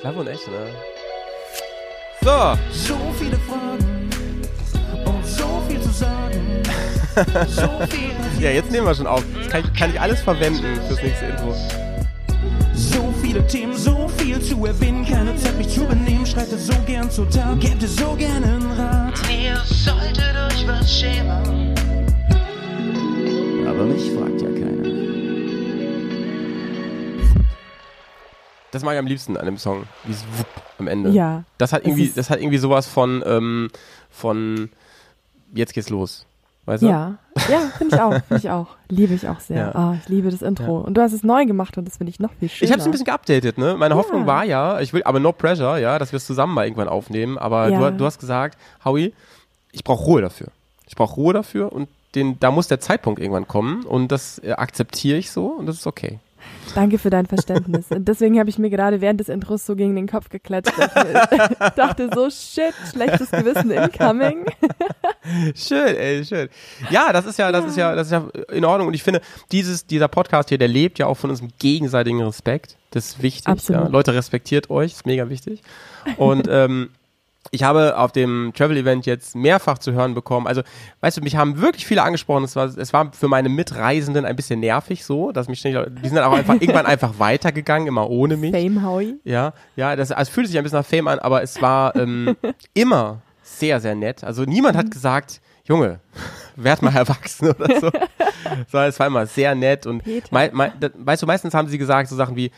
Clever und echt, ne? So. So viele Fragen und so viel zu sagen. so viel Ja, jetzt nehmen wir schon auf. Das kann ich, kann ich alles verwenden fürs nächste Intro. So viele Themen, so viel zu erwähnen. Keine Zeit, mich zu benehmen. Schreitet so gern zur Tat, gebt es so gerne einen Rat. Ihr solltet euch was schämen. Aber mich fragt Das mag ich am liebsten an dem Song. Dieses Wupp am Ende. Ja. Das hat Es irgendwie, das hat irgendwie sowas von, ähm, von jetzt geht's los. Weißt du? Ja, ja, finde ich auch, finde ich auch. Liebe ich auch sehr. Ja. Ah, ich liebe das Intro. Und du hast es neu gemacht und das finde ich noch viel schöner. Ich habe es ein bisschen geupdatet, ne? Meine Ja. Hoffnung war ja, ich will, aber no pressure, ja, dass wir es zusammen mal irgendwann aufnehmen. Aber Ja. du, du hast gesagt, Howie, ich brauche Ruhe dafür. Ich brauche Ruhe dafür und den, da muss der Zeitpunkt irgendwann kommen und das äh, akzeptiere ich so und das ist okay. Danke für dein Verständnis. Und deswegen habe ich mir gerade während des Intros so gegen den Kopf geklatscht. Ich dachte so, shit, schlechtes Gewissen incoming. Schön, ey, schön. Ja, das ist ja, das ist ja, das ist ja in Ordnung. Und ich finde, dieses, dieser Podcast hier, der lebt ja auch von unserem gegenseitigen Respekt. Das ist wichtig. Ja. Leute, respektiert euch, ist mega wichtig. Und ähm, ich habe auf dem Travel-Event jetzt mehrfach zu hören bekommen. Also, weißt du, mich haben wirklich viele angesprochen. Es war, es war für meine Mitreisenden ein bisschen nervig so, dass mich ständig, die sind dann auch einfach irgendwann einfach weitergegangen, immer ohne mich. Fame Howie. Ja, ja, das also es fühlt sich ein bisschen nach Fame an, aber es war ähm, immer sehr, sehr nett. Also niemand hat gesagt, Junge, werd mal erwachsen oder so. Sondern es war immer sehr nett und mei, mei, weißt du, meistens haben sie gesagt so Sachen wie,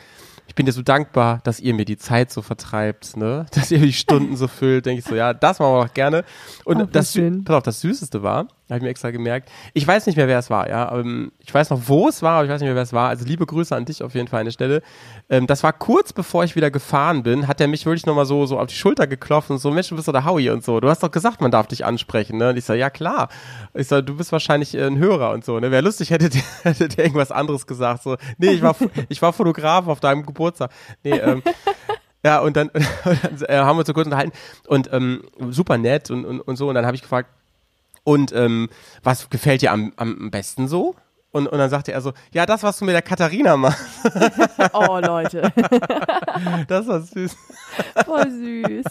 ich bin dir so dankbar, dass ihr mir die Zeit so vertreibt, ne? Dass ihr die Stunden so füllt, denke ich so, ja, das machen wir doch gerne. Und Oh, das, pass auf, das Süßeste war, habe ich mir extra gemerkt, ich weiß nicht mehr, wer es war, ja, ähm, ich weiß noch, wo es war, aber ich weiß nicht mehr, wer es war. Also liebe Grüße an dich auf jeden Fall an der Stelle. Ähm, das war kurz bevor ich wieder gefahren bin, hat er mich wirklich nochmal so, so auf die Schulter geklopft und so, Mensch, du bist doch der Howie und so. Du hast doch gesagt, man darf dich ansprechen, ne? Und ich so, ja klar. Ich so, du bist wahrscheinlich äh, ein Hörer und so, ne? Wäre lustig, hätte der, hätte der irgendwas anderes gesagt. So, nee, ich war, ich war Fotograf auf deinem Geburtstag. Nee, ähm, ja, und dann, und dann äh, haben wir uns so kurz unterhalten und ähm, super nett und, und, und so. Und dann habe ich gefragt, und ähm, was gefällt dir am, am besten so? Und, und dann sagte er so, ja, das, was du mit der Katharina machst, Oh, Leute. das war süß. Voll süß.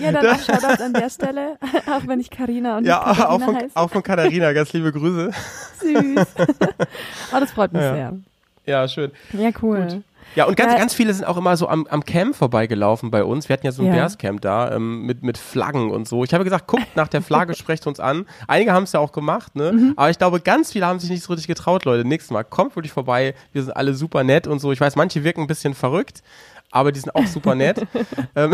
Ja, dann auch Shoutouts an der Stelle. Auch wenn ich Carina und Ja, nicht auch Katharina von, heiße. auch von Katharina, ganz liebe Grüße. Süß. Oh, das freut mich Ja. sehr. Ja, schön. Ja, cool. Gut. Ja, und ganz, Ja. ganz viele sind auch immer so am, am Camp vorbeigelaufen bei uns. Wir hatten ja so ein Ja. Bearscamp da ähm, mit, mit Flaggen und so. Ich habe gesagt, guckt nach der Flagge, sprecht uns an. Einige haben es ja auch gemacht, ne? Mhm. Aber ich glaube, ganz viele haben sich nicht so richtig getraut, Leute. Nächstes Mal kommt wirklich vorbei. Wir sind alle super nett und so. Ich weiß, manche wirken ein bisschen verrückt. Aber die sind auch super nett. ähm,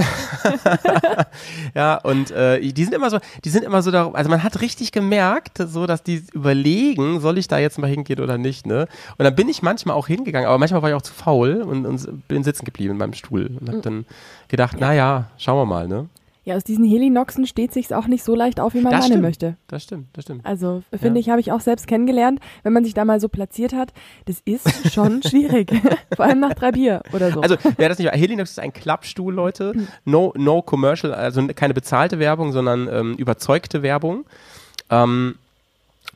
ja, und äh, die sind immer so, die sind immer so darauf, also man hat richtig gemerkt, so dass die überlegen, soll ich da jetzt mal hingehen oder nicht, ne? Und dann bin ich manchmal auch hingegangen, aber manchmal war ich auch zu faul und, und bin sitzen geblieben in meinem Stuhl und Mhm. hab dann gedacht, na ja, schauen wir mal, ne? Ja, aus diesen Helinoxen steht sich's auch nicht so leicht auf, wie man Das meinen stimmt. möchte. Das stimmt, das stimmt. Also finde Ja. ich, habe ich auch selbst kennengelernt, wenn man sich da mal so platziert hat, das ist schon schwierig. Vor allem nach drei Bier oder so. Also, wer das nicht weiß, Helinox ist ein Klappstuhl, Leute. No, no commercial, also keine bezahlte Werbung, sondern ähm, überzeugte Werbung. Ähm,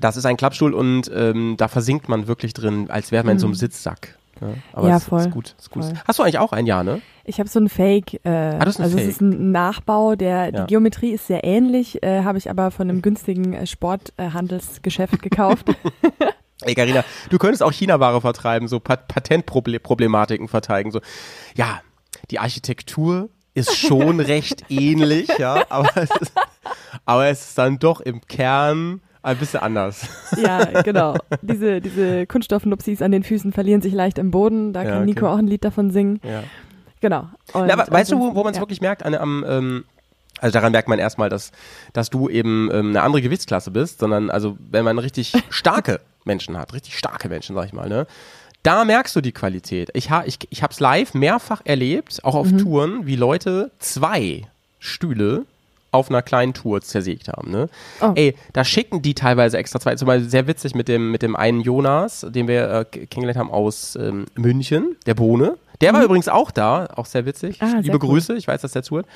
das ist ein Klappstuhl und ähm, da versinkt man wirklich drin, als wäre man in so einem Sitzsack. Ja, aber Ja, es voll, ist gut. Ist gut. voll. Hast du eigentlich auch ein Jahr, ne? Ich habe so ein Fake, äh, Ah, das ist ein also Fake. es ist ein Nachbau, der Ja. die Geometrie ist sehr ähnlich, äh, habe ich aber von einem günstigen äh, Sporthandelsgeschäft gekauft. Ey, Carina, du könntest auch China-Ware vertreiben, so Pat Patentproblematiken verteidigen. So, ja, die Architektur ist schon recht ähnlich, ja, aber es, ist, aber es ist dann doch im Kern ein bisschen anders. ja, genau. Diese, diese Kunststoffnupsis an den Füßen verlieren sich leicht im Boden. Da Ja, kann Nico okay. auch ein Lied davon singen. Ja. Genau. Und Na, aber weißt du, wo, wo man es ja. wirklich merkt? An, am, ähm, also daran merkt man erstmal, dass, dass du eben ähm, eine andere Gewichtsklasse bist, sondern also wenn man richtig starke Menschen hat, richtig starke Menschen, sag ich mal, ne? Da merkst du die Qualität. Ich, ha, ich, ich habe es live mehrfach erlebt, auch Mhm. auf Touren, wie Leute zwei Stühle auf einer kleinen Tour zersägt haben. Ne? Oh. Ey, da schicken die teilweise extra zwei. Zum Beispiel sehr witzig mit dem, mit dem einen Jonas, den wir äh, kennengelernt haben aus ähm, München, der Bohne. Der war übrigens auch da, auch sehr witzig. Mhm. Ah, sehr Liebe cool. Grüße, ich weiß, dass der zuhört.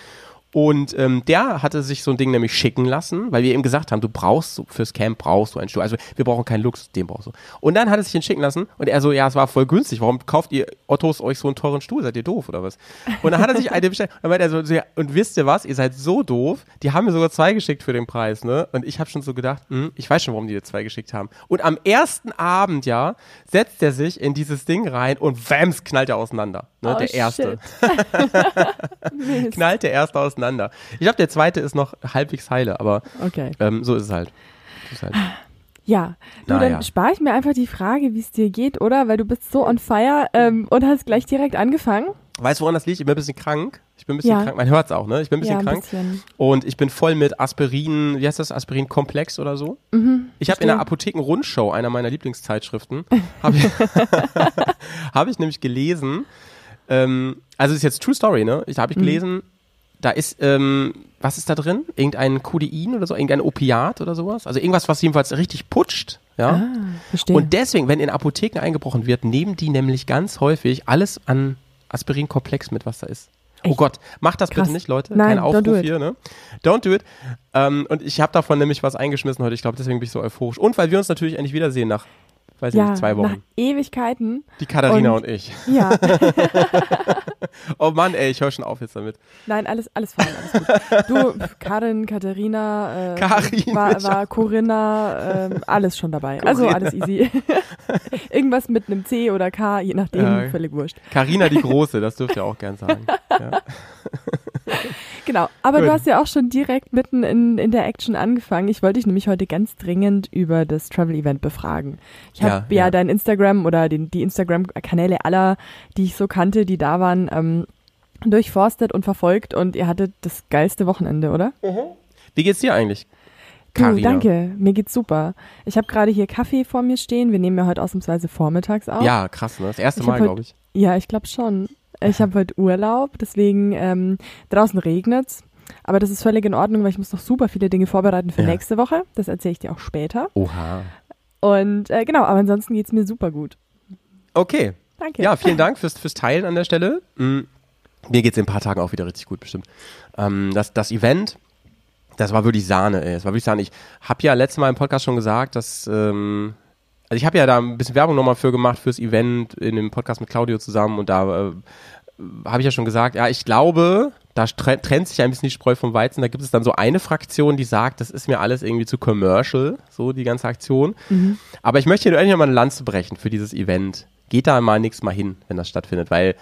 Und ähm, der hatte sich so ein Ding nämlich schicken lassen, weil wir ihm gesagt haben, du brauchst so, fürs Camp brauchst du einen Stuhl. Also wir brauchen keinen Luxus, den brauchst du. Und dann hat er sich den schicken lassen und er so, ja, es war voll günstig. Warum kauft ihr Ottos euch so einen teuren Stuhl? Seid ihr doof oder was? Und dann hat er sich eine bestellt. Und meinte er so, ja, und wisst ihr was? Ihr seid so doof. Die haben mir sogar zwei geschickt für den Preis, ne? Und ich habe schon so gedacht, hm, ich weiß schon, warum die dir zwei geschickt haben. Und am ersten Abend, ja, setzt er sich in dieses Ding rein und wams, knallt er auseinander. Ne? Oh, der erste. Knallt der erste auseinander. Ich glaube, der zweite ist noch halbwegs heile, aber Okay. ähm, so ist es halt. So ist halt. Ja, du, Na dann ja. spare ich mir einfach die Frage, wie es dir geht, oder? Weil du bist so on fire ähm, und hast gleich direkt angefangen. Weißt du, woran das liegt? Ich bin ein bisschen krank. Ich bin ein bisschen Ja. krank. Man hört es auch, ne? Ich bin ein bisschen ja, ein krank. bisschen. Und ich bin voll mit Aspirin, wie heißt das? Aspirin-Komplex oder so? Mhm, ich habe in der Apotheken-Rundschau, einer meiner Lieblingszeitschriften, habe ich, hab ich nämlich gelesen, ähm, also ist jetzt True Story, ne? Ich Mhm. habe ich gelesen, da ist, ähm, was ist da drin? Irgendein Codein oder so? Irgendein Opiat oder sowas? Also irgendwas, was jedenfalls richtig putscht, ja? Ah, verstehe. Und deswegen, wenn in Apotheken eingebrochen wird, nehmen die nämlich ganz häufig alles an Aspirinkomplex mit, was da ist. Oh Echt? Gott, macht das Krass. bitte nicht, Leute. Nein, Kein don't Aufruf do it. hier, ne? Don't do it. Ähm, und ich habe davon nämlich was eingeschmissen heute. Ich glaube, deswegen bin ich so euphorisch. Und weil wir uns natürlich endlich wiedersehen nach, weiß ich ja, nicht, zwei nach Wochen. Ewigkeiten. Die Katharina und, und- ich. Ja, Oh Mann, ey, ich höre schon auf jetzt damit. nein, alles, alles fein, alles gut. Du, Karin, Katharina, äh, Karin, war, war Corinna, ähm, alles schon dabei. Also Corinna. alles easy. Irgendwas mit einem C oder K, je nachdem, Ja. völlig wurscht. Carina die Große, das dürft ihr auch gern sagen. Ja. Genau, aber Gut. du hast ja auch schon direkt mitten in, in der Action angefangen. Ich wollte dich nämlich heute ganz dringend über das Travel-Event befragen. Ich habe Ja, ja, ja. dein Instagram oder den, die Instagram-Kanäle aller, die ich so kannte, die da waren, ähm, durchforstet und verfolgt und ihr hattet das geilste Wochenende, oder? Wie geht's dir eigentlich? Du, Carina? danke, mir geht's super. Ich habe gerade hier Kaffee vor mir stehen. Wir nehmen ja heute ausnahmsweise vormittags auf. Ja, krass, ne? Das erste Ich Mal, glaube ich. Ja, ich glaube schon. Ich habe heute Urlaub, deswegen ähm, draußen regnet's. Aber das ist völlig in Ordnung, weil ich muss noch super viele Dinge vorbereiten für Ja. nächste Woche. Das erzähle ich dir auch später. Oha. Und äh, genau, aber ansonsten geht's mir super gut. Okay. Danke. Ja, vielen Dank fürs, fürs Teilen an der Stelle. Mm, Mir geht's in ein paar Tagen auch wieder richtig gut, bestimmt. Ähm, das, das Event, das war wirklich Sahne, ey. Das war wirklich Sahne. Ich habe ja letztes Mal im Podcast schon gesagt, dass, ähm, also ich habe ja da ein bisschen Werbung nochmal für gemacht, fürs Event in dem Podcast mit Claudio zusammen und da äh, habe ich ja schon gesagt, ja, ich glaube, da tre- trennt sich ein bisschen die Spreu vom Weizen. Da gibt es dann so eine Fraktion, die sagt, das ist mir alles irgendwie zu commercial, so die ganze Aktion. Aber ich möchte hier endlich mal eine Lanze brechen für dieses Event. Geht da mal nichts mal hin, wenn das stattfindet, weil,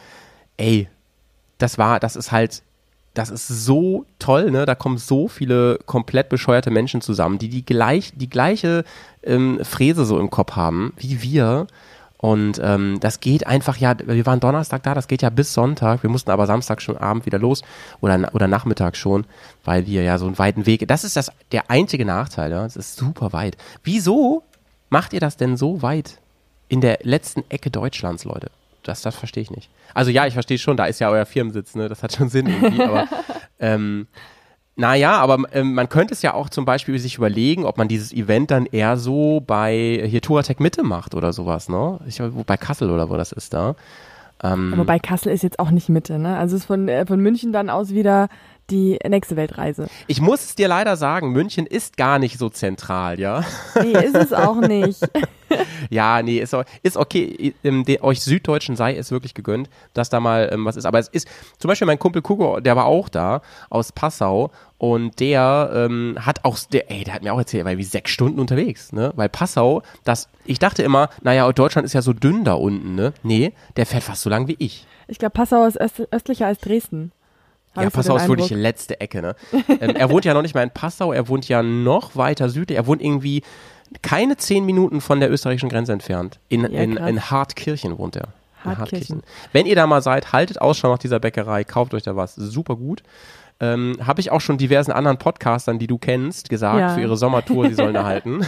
ey, das war, das ist halt, das ist so toll, ne? Da kommen so viele komplett bescheuerte Menschen zusammen, die die gleich, die gleiche ähm, Fräse so im Kopf haben wie wir. Und ähm, das geht einfach ja, wir waren Donnerstag da, das geht ja bis Sonntag. Wir mussten aber Samstag schon Abend wieder los oder, oder Nachmittag schon, weil wir ja so einen weiten Weg. Das ist das der einzige Nachteil, ja. Es ist super weit. Wieso macht ihr das denn so weit in der letzten Ecke Deutschlands, Leute? Das, das verstehe ich nicht. Also ja, ich verstehe schon, da ist ja euer Firmensitz, ne? Das hat schon Sinn irgendwie, aber ähm, naja, aber ähm, man könnte es ja auch zum Beispiel sich überlegen, ob man dieses Event dann eher so bei hier Touratec Mitte macht oder sowas, ne? Ich, wo- bei Kassel oder wo das ist da. Ähm, Wobei Kassel ist jetzt auch nicht Mitte, ne? Also es ist von, äh, von München dann aus wieder die nächste Weltreise. ich muss es dir leider sagen, München ist gar nicht so zentral, ja. Nee, ist es auch nicht. Ja, nee, ist, ist okay. Ähm, euch Süddeutschen sei es wirklich gegönnt, dass da mal ähm, was ist. Aber es ist, zum Beispiel mein Kumpel Kugo, der war auch da, aus Passau. Und der ähm, hat auch, der, ey, der hat mir auch erzählt, er war wie sechs Stunden unterwegs, ne? Weil Passau, das, ich dachte immer, naja, Deutschland ist ja so dünn da unten, ne? Nee, der fährt fast so lang wie ich. Ich glaube, Passau ist öst östlicher als Dresden. Ja, Passau ist wirklich die letzte Ecke, ne? ähm, er wohnt ja noch nicht mal in Passau, er wohnt ja noch weiter südlich. Er wohnt irgendwie keine zehn Minuten von der österreichischen Grenze entfernt. In, Ja, in, in Hartkirchen wohnt er. In Hartkirchen. Wenn ihr da mal seid, haltet Ausschau nach dieser Bäckerei, kauft euch da was. Super gut. Ähm, Habe ich auch schon diversen anderen Podcastern, die du kennst, gesagt, Ja. für ihre Sommertour, die sollen da halten.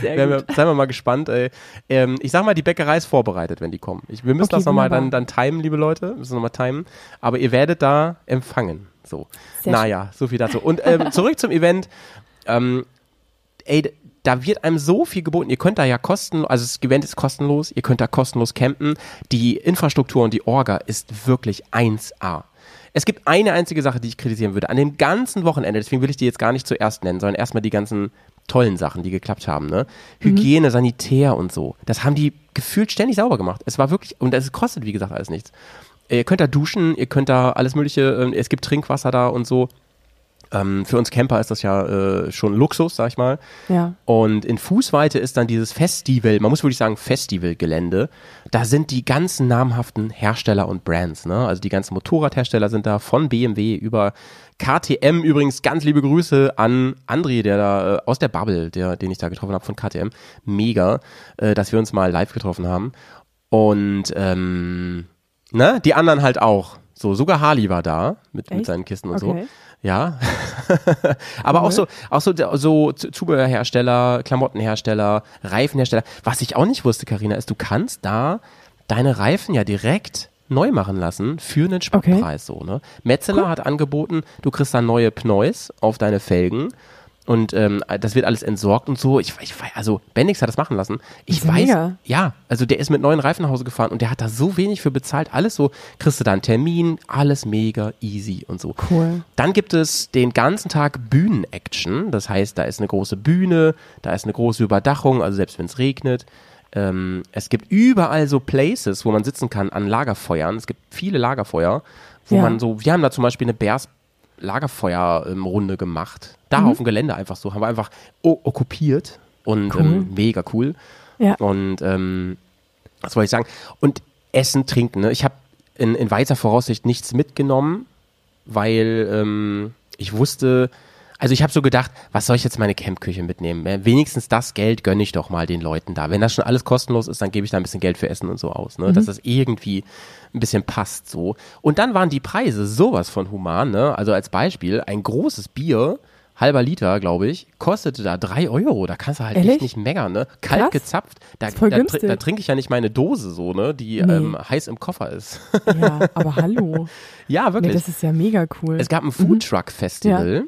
Sehr Werden gut. wir, seien wir mal gespannt. Ey. Ähm, ich sag mal, die Bäckerei ist vorbereitet, wenn die kommen. Ich, wir müssen Okay, das nochmal dann, dann timen, liebe Leute. Wir müssen nochmal timen. Aber ihr werdet da empfangen. So. Sehr naja, so viel dazu. Und ähm, zurück zum Event. Ähm, ey, da wird einem so viel geboten. Ihr könnt da ja kosten, also das Event ist kostenlos, ihr könnt da kostenlos campen. Die Infrastruktur und die Orga ist wirklich 1A. Es gibt eine einzige Sache, die ich kritisieren würde. An dem ganzen Wochenende, deswegen will ich die jetzt gar nicht zuerst nennen, sondern erstmal die ganzen tollen Sachen, die geklappt haben. Ne? Hygiene, Sanitär und so. Das haben die gefühlt ständig sauber gemacht. Es war wirklich, und es kostet, wie gesagt, alles nichts. Ihr könnt da duschen, ihr könnt da alles Mögliche, ähm, es gibt Trinkwasser da und so. Ähm, für uns Camper ist das ja äh, schon Luxus, sag ich mal. Ja. Und in Fußweite ist dann dieses Festival, man muss wirklich sagen Festivalgelände. Da sind die ganzen namhaften Hersteller und Brands. Ne? Also die ganzen Motorradhersteller sind da von BMW über KTM. Übrigens ganz liebe Grüße an André, der da äh, aus der Bubble, der, den ich da getroffen habe von KTM. Mega, äh, dass wir uns mal live getroffen haben. Und ähm, ne, die anderen halt auch. So, sogar Harley war da mit, mit seinen Kisten und so. Okay. Ja. Aber auch so, auch so, so Zubehörhersteller, Klamottenhersteller, Reifenhersteller. Was ich auch nicht wusste, Karina, ist, du kannst da deine Reifen ja direkt neu machen lassen für einen Spottpreis so, ne? Metzeler hat angeboten, du kriegst da neue Pneus auf deine Felgen und ähm, das wird alles entsorgt und so. Ich, ich weiß, also Bendix hat das machen lassen. Ich weiß, mega. ja, also der ist mit neuen Reifen nach Hause gefahren und der hat da so wenig für bezahlt. Alles so, kriegst du da einen Termin, alles mega easy und so. Cool. Dann gibt es den ganzen Tag Bühnen-Action. Das heißt, da ist eine große Bühne, da ist eine große Überdachung, also selbst wenn es regnet. Ähm, es gibt überall so Places, wo man sitzen kann an Lagerfeuern. Es gibt viele Lagerfeuer, wo Ja. man so, wir haben da zum Beispiel eine Bärs Lagerfeuerrunde gemacht. Da Mhm. auf dem Gelände einfach so, haben wir einfach okkupiert und Cool. ähm, mega cool. Ja. Und ähm, was wollte ich sagen? Und Essen, Trinken. Ne? Ich habe in, in weiter Voraussicht nichts mitgenommen, weil ähm, ich wusste, also ich habe so gedacht, was soll ich jetzt meine Campküche mitnehmen? Äh, Wenigstens das Geld gönne ich doch mal den Leuten da. Wenn das schon alles kostenlos ist, dann gebe ich da ein bisschen Geld für Essen und so aus, ne? dass das irgendwie ein bisschen passt so. Und dann waren die Preise sowas von human. Ne? Also als Beispiel, ein großes Bier, halber Liter, glaube ich, kostete da drei Euro. Da kannst du halt Ehrlich? echt nicht meckern. Ne? Kalt Krass. gezapft, da, da, günstig. da trinke ich ja nicht meine Dose so, ne? die Nee. ähm, heiß im Koffer ist. Ja, aber hallo. ja, Nee, wirklich. das ist ja mega cool. Es gab ein Foodtruck-Festival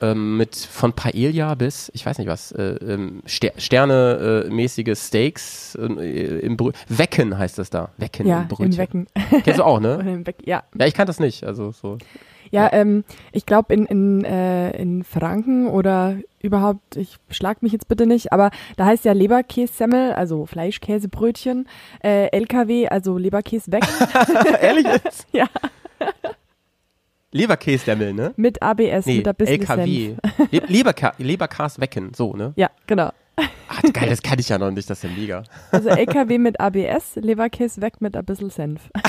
ähm, mit von Paella bis, ich weiß nicht was, äh, ähm, Ster Sterne-mäßige Steaks äh, im Brö Wecken heißt das da. Wecken ja, im Brötchen. im Wecken. Kennst du auch, ne? Ja. Ja, ich kann das nicht. Also so. Ja, ähm, ich glaube in, in, äh, in Franken oder überhaupt, ich schlag mich jetzt bitte nicht, aber da heißt ja Leberkässemmel, also Fleischkäsebrötchen, äh, LKW, also Leberkäswecken Ehrlich jetzt? Ja. Leberkäsdemmel, ne? mit ABS, Nee, mit ein bisschen LKW. Senf. Le Leberka Leberkas Wecken, so, ne? Ja, genau. Ah, geil, das kann ich ja noch nicht, das ist ja mega. Also LKW mit ABS, Leberkäse weg mit ein bisschen Senf.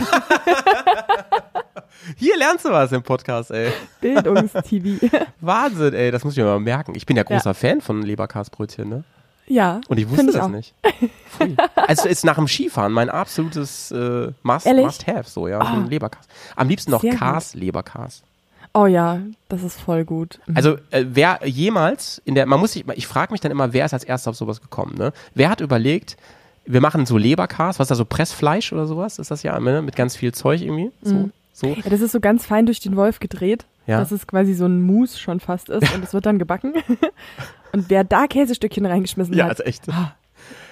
Hier lernst du was im Podcast, ey. Bildungstv. Wahnsinn, ey, das muss ich mir mal merken. Ich bin ja großer Ja. Fan von Leberkasbrötchen, ne? Ja. Und ich wusste ich das auch. nicht. Pfui. Also ist nach dem Skifahren mein absolutes äh, Must, Ehrlich? Must have, so, ja. Ein Leberkas. Am liebsten noch Sehr gut. Kars Leberkas. Oh ja, das ist voll gut. Mhm. Also äh, wer jemals in der, man muss sich, ich frage mich dann immer, wer ist als erstes auf sowas gekommen, ne? Wer hat überlegt, wir machen so Leberkas, was ist da so Pressfleisch oder sowas, ist das ja, ne? Mit ganz viel Zeug irgendwie, so, Mhm. so. Ja, das ist so ganz fein durch den Wolf gedreht, Ja. dass es quasi so ein Mousse schon fast ist und es wird dann gebacken. und wer da Käsestückchen reingeschmissen Ja, hat, also echt.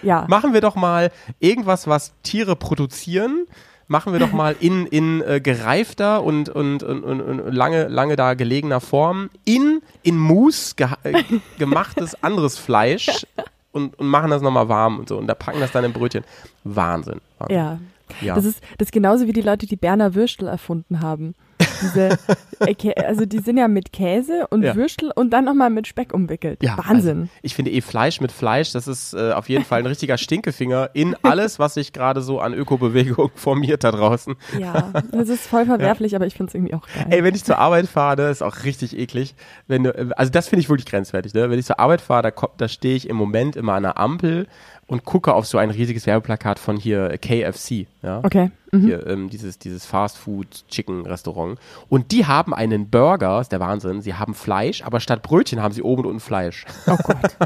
ja, Machen wir doch mal irgendwas, was Tiere produzieren. Machen wir doch mal in, in äh, gereifter und, und, und, und, und lange, lange da gelegener Form in, in Mousse ge äh, gemachtes anderes Fleisch und, und machen das nochmal warm und so. Und da packen das dann in Brötchen. Wahnsinn. Wahnsinn. ja. Ja. Das ist das ist genauso wie die Leute, die Berner Würstel erfunden haben. Diese, äh, also die sind ja mit Käse und Ja. Würstel und dann nochmal mit Speck umwickelt. Ja, Wahnsinn. Also, ich finde eh Fleisch mit Fleisch, das ist äh, auf jeden Fall ein richtiger Stinkefinger in alles, was sich gerade so an Ökobewegung formiert da draußen. ja, das ist voll verwerflich, aber ich finde es irgendwie auch geil. Ey, wenn ich zur Arbeit fahre, ne, ist auch richtig eklig. Wenn du, also das finde ich wirklich grenzwertig. Ne? Wenn ich zur Arbeit fahre, da, da stehe ich im Moment immer an der Ampel und gucke auf so ein riesiges Werbeplakat von hier KFC. Ja? okay. Mhm. Hier, ähm, dieses, dieses Fast-Food-Chicken-Restaurant. Und die haben einen Burger, ist der Wahnsinn. Sie haben Fleisch, aber statt Brötchen haben sie oben und unten Fleisch. Oh Gott.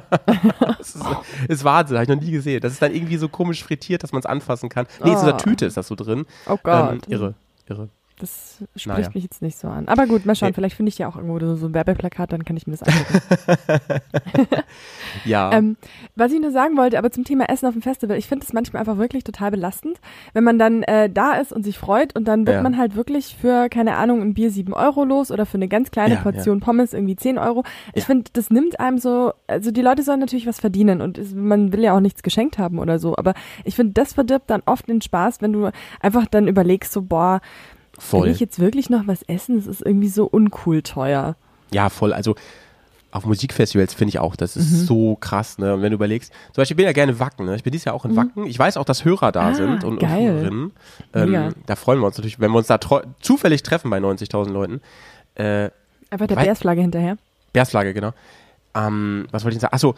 Das ist, ist Wahnsinn, habe ich noch nie gesehen. Das ist dann irgendwie so komisch frittiert, dass man es anfassen kann. Nee, in so einer Oh. Tüte ist das so drin. Oh Gott. Ähm, irre, irre. Das spricht Naja. mich jetzt nicht so an. Aber gut, mal schauen, Nee. vielleicht finde ich ja auch irgendwo so ein Werbeplakat, dann kann ich mir das angucken. Ja. Ähm, was ich nur sagen wollte, aber zum Thema Essen auf dem Festival, ich finde es manchmal einfach wirklich total belastend, wenn man dann äh, da ist und sich freut und dann wird Ja. man halt wirklich für, keine Ahnung, ein Bier sieben Euro los oder für eine ganz kleine Ja, Portion Pommes irgendwie zehn Euro. Ich Ja. finde, das nimmt einem so, also die Leute sollen natürlich was verdienen und es, man will ja auch nichts geschenkt haben oder so, aber ich finde, das verdirbt dann oft den Spaß, wenn du einfach dann überlegst, so, boah, voll. will ich jetzt wirklich noch was essen? Das ist irgendwie so uncool teuer. Ja, voll. Also auf Musikfestivals finde ich auch, das ist Mhm. so krass, ne? Und wenn du überlegst, zum Beispiel, ich bin ja gerne Wacken, ne? Ich bin dieses Jahr auch in Wacken. Ich weiß auch, dass Hörer da Mhm. Ah, sind und, und. Hörerinnen. Ähm, da freuen wir uns natürlich, wenn wir uns da zufällig treffen bei 90.000 Leuten. Äh, Einfach der Bärsflagge hinterher. Bärsflagge, genau. Ähm, was wollte ich denn sagen? Achso,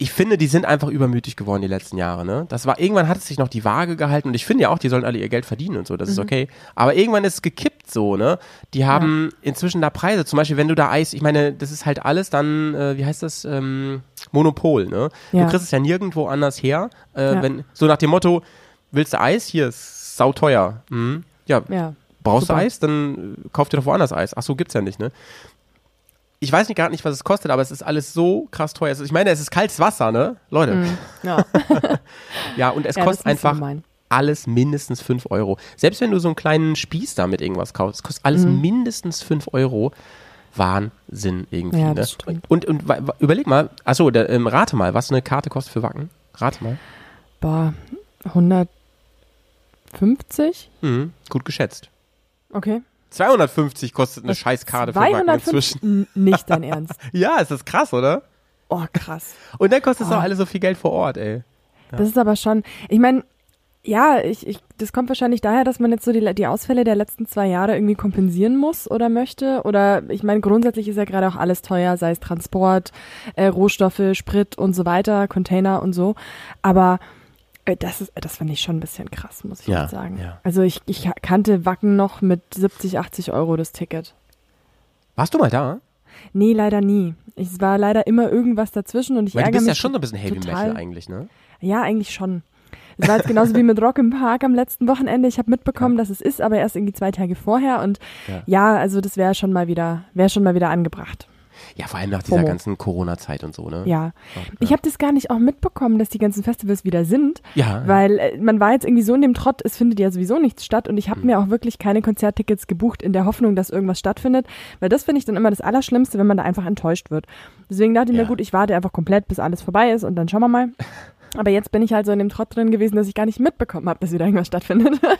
ich finde, die sind einfach übermütig geworden die letzten Jahre, ne? Das war, irgendwann hat es sich noch die Waage gehalten und ich finde ja auch, die sollen alle ihr Geld verdienen und so, das ist Mhm. okay. Aber irgendwann ist es gekippt so, ne? Die haben inzwischen da Preise, zum Beispiel, wenn du da Eis, ich meine, das ist halt alles dann, äh, wie heißt das, ähm, Monopol, ne? Ja. Du kriegst es ja nirgendwo anders her, äh, Ja. wenn, so nach dem Motto, willst du Eis? Hier ist sauteuer. Mhm. Ja, Ja. Brauchst Super. du Eis, dann äh, kauf dir doch woanders Eis. Ach so, gibt's ja nicht, ne? Ich weiß nicht gerade nicht, was es kostet, aber es ist alles so krass teuer. Ist- Ich meine, es ist kaltes Wasser, ne? Leute. Mhm. Ja. Ja, und es Ja, kostet einfach alles mindestens 5 Euro. Selbst wenn du so einen kleinen Spieß da mit irgendwas kaufst, es kostet alles Mhm. mindestens 5 Euro. Wahnsinn irgendwie. Ja, ne? das stimmt. Und, und wa- überleg mal, achso, der, ähm, rate mal, was eine Karte kostet für Wacken. Rate mal. Boah, 150? Mhm, gut geschätzt. Okay. 250 kostet eine Scheißkarte für Wacken 250? inzwischen. Nicht dein Ernst. Ja, ist das krass, oder? Oh, krass. Und dann kostet es Oh. auch alle so viel Geld vor Ort, ey. Das ist aber schon, ich meine, ja, ich, ich, das kommt wahrscheinlich daher, dass man jetzt so die, die Ausfälle der letzten zwei Jahre irgendwie kompensieren muss oder möchte. Oder ich meine, grundsätzlich ist ja gerade auch alles teuer, sei es Transport, äh, Rohstoffe, Sprit und so weiter, Container und so. Aber das ist, das fand ich schon ein bisschen krass, muss ich Ja, sagen. ja. Also ich, ich kannte Wacken noch mit 70, 80 Euro das Ticket. Warst du mal da? Nee, leider nie. Es war leider immer irgendwas dazwischen und ich Weil du ärgere bist ja mich schon so ein bisschen Heavy total. Metal eigentlich, ne? Ja, eigentlich schon. Es war jetzt genauso wie mit Rock im Park am letzten Wochenende. Ich habe mitbekommen, dass es ist, aber erst irgendwie zwei Tage vorher. Und Ja. ja, also das wäre schon mal wieder, wäre schon mal wieder angebracht. Ja, vor allem nach dieser FOMO. ganzen Corona-Zeit und so, ne? Ja. Ja. Ich habe das gar nicht auch mitbekommen, dass die ganzen Festivals wieder sind, Ja. weil äh, man war jetzt irgendwie so in dem Trott, es findet ja sowieso nichts statt und ich habe mir auch wirklich keine Konzerttickets gebucht in der Hoffnung, dass irgendwas stattfindet, weil das finde ich dann immer das Allerschlimmste, wenn man da einfach enttäuscht wird. Deswegen dachte ich Ja. mir, gut, ich warte einfach komplett, bis alles vorbei ist und dann schauen wir mal. Aber jetzt bin ich halt so in dem Trott drin gewesen, dass ich gar nicht mitbekommen habe, dass wieder irgendwas stattfindet.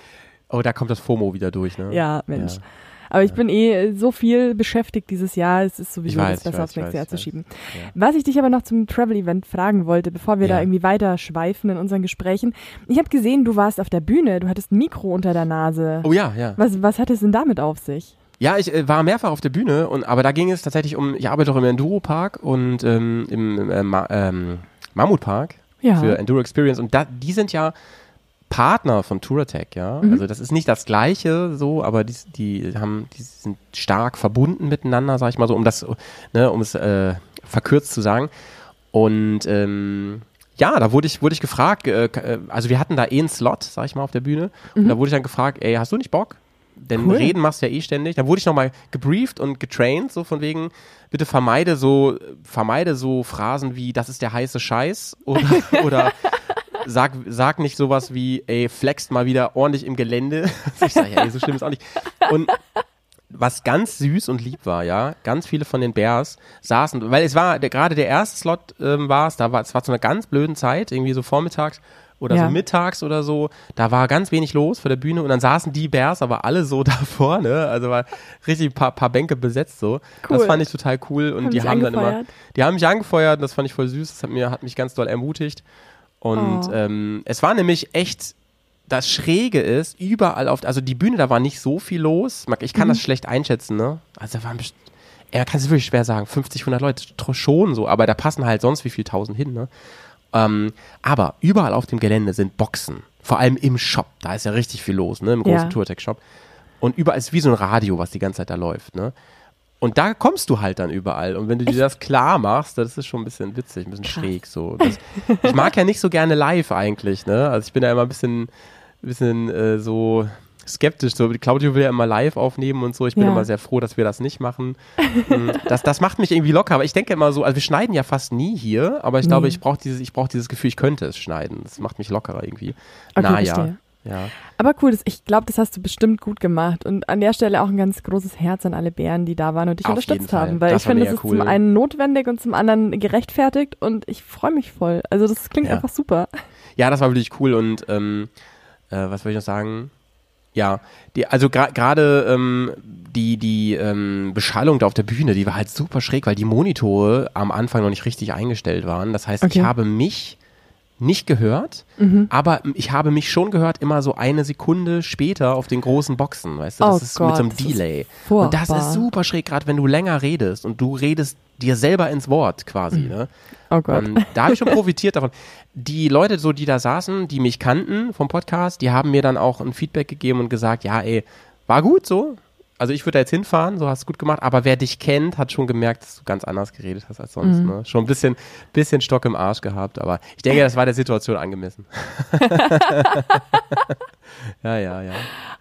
Oh, da kommt das FOMO wieder durch, ne? ja, Mensch. Ja. Aber ich bin eh so viel beschäftigt dieses Jahr, es ist sowieso weiß, das besser aufs nächste Jahr zu schieben. Ja. Was ich dich aber noch zum Travel-Event fragen wollte, bevor wir Ja. da irgendwie weiter schweifen in unseren Gesprächen. Ich habe gesehen, du warst auf der Bühne, du hattest ein Mikro unter der Nase. Oh ja, ja. Was, was hat es denn damit auf sich? Ja, ich äh, war mehrfach auf der Bühne, und, aber da ging es tatsächlich um, ich arbeite auch im Enduro-Park und ähm, im äh, Ma ähm, Mammutpark Ja. für Enduro Experience und da, die sind ja Partner von Touratech, ja. Mhm. Also das ist nicht das gleiche so, aber die, die haben, die sind stark verbunden miteinander, sag ich mal so, um das, ne, um es äh, verkürzt zu sagen. Und ähm, ja, da wurde ich, wurde ich gefragt, äh, äh, also wir hatten da eh einen Slot, sag ich mal, auf der Bühne. Und da wurde ich dann gefragt, ey, hast du nicht Bock? Denn Cool. reden machst du ja eh ständig. Dann wurde ich nochmal gebrieft und getraint, so von wegen, bitte vermeide so, vermeide so Phrasen wie, das ist der heiße Scheiß oder, oder sag, sag nicht sowas wie, ey, flext mal wieder ordentlich im Gelände. ich sage, ey, so schlimm ist auch nicht. Und was ganz süß und lieb war, ja, ganz viele von den Bears saßen, weil es war, der, gerade der erste Slot ähm, war es, da war, es war zu einer ganz blöden Zeit, irgendwie so vormittags oder Ja. so mittags oder so, da war ganz wenig los vor der Bühne und dann saßen die Bears aber alle so davor, ne, also war richtig ein paar, paar Bänke besetzt so. Das Cool. fand ich total cool und Haben die haben dann immer, angefeuert? die haben mich angefeuert und das fand ich voll süß, das hat, mir, hat mich ganz doll ermutigt und Oh. ähm, es war nämlich echt das Schräge ist, überall auf, also die Bühne, da war nicht so viel los. Ich kann Mhm. das schlecht einschätzen, ne? Also da waren, er kann es wirklich schwer sagen, 50, 100 Leute schon so, aber da passen halt sonst wie viel tausend hin, ne? Ähm, aber überall auf dem Gelände sind Boxen. Vor allem im Shop, da ist ja richtig viel los, ne? Im großen Ja. Tourtech-Shop. Und überall ist wie so ein Radio, was die ganze Zeit da läuft, ne? Und da kommst du halt dann überall. Und wenn du dir das klar machst, das ist schon ein bisschen witzig, ein bisschen Krass. schräg so. Das, ich mag ja nicht so gerne live eigentlich, ne? Also ich bin ja immer ein bisschen, bisschen äh, so, skeptisch. So, Claudio will ja immer live aufnehmen und so. Ich bin Ja. immer sehr froh, dass wir das nicht machen. Mm, das, das macht mich irgendwie locker. Aber ich denke immer so, also wir schneiden ja fast nie hier, aber ich glaube, Nee. ich brauche dieses, ich brauche dieses Gefühl, ich könnte es schneiden. Das macht mich lockerer irgendwie. Okay, naja. verstehe. Ja. Aber cool, das, ich glaube, das hast du bestimmt gut gemacht. Und an der Stelle auch ein ganz großes Herz an alle Bären, die da waren und dich Auf unterstützt haben. Weil Das ich finde, das ist cool. zum einen notwendig und zum anderen gerechtfertigt und ich freue mich voll. Also das klingt Ja. einfach super. Ja, das war wirklich cool und ähm, äh, was wollte ich noch sagen? Ja, die, also gra- gerade ähm, die, die ähm, Beschallung da auf der Bühne, die war halt super schräg, weil die Monitore am Anfang noch nicht richtig eingestellt waren. Das heißt, ich Okay. habe mich nicht gehört, aber ich habe mich schon gehört, immer so eine Sekunde später auf den großen Boxen, weißt du? Das Oh ist mit so einem Gott, Delay. Und das ist super schräg, gerade wenn du länger redest und du redest dir selber ins Wort quasi, ne? Oh Gott. Ähm, da habe ich schon profitiert davon. Die Leute, so die da saßen, die mich kannten vom Podcast, die haben mir dann auch ein Feedback gegeben und gesagt, ja, ey, war gut so. Also ich würde da jetzt hinfahren, so hast du gut gemacht, aber wer dich kennt, hat schon gemerkt, dass du ganz anders geredet hast als sonst. Ne? Schon ein bisschen, bisschen Stock im Arsch gehabt, aber ich denke, das war der Situation angemessen. ja, ja, ja.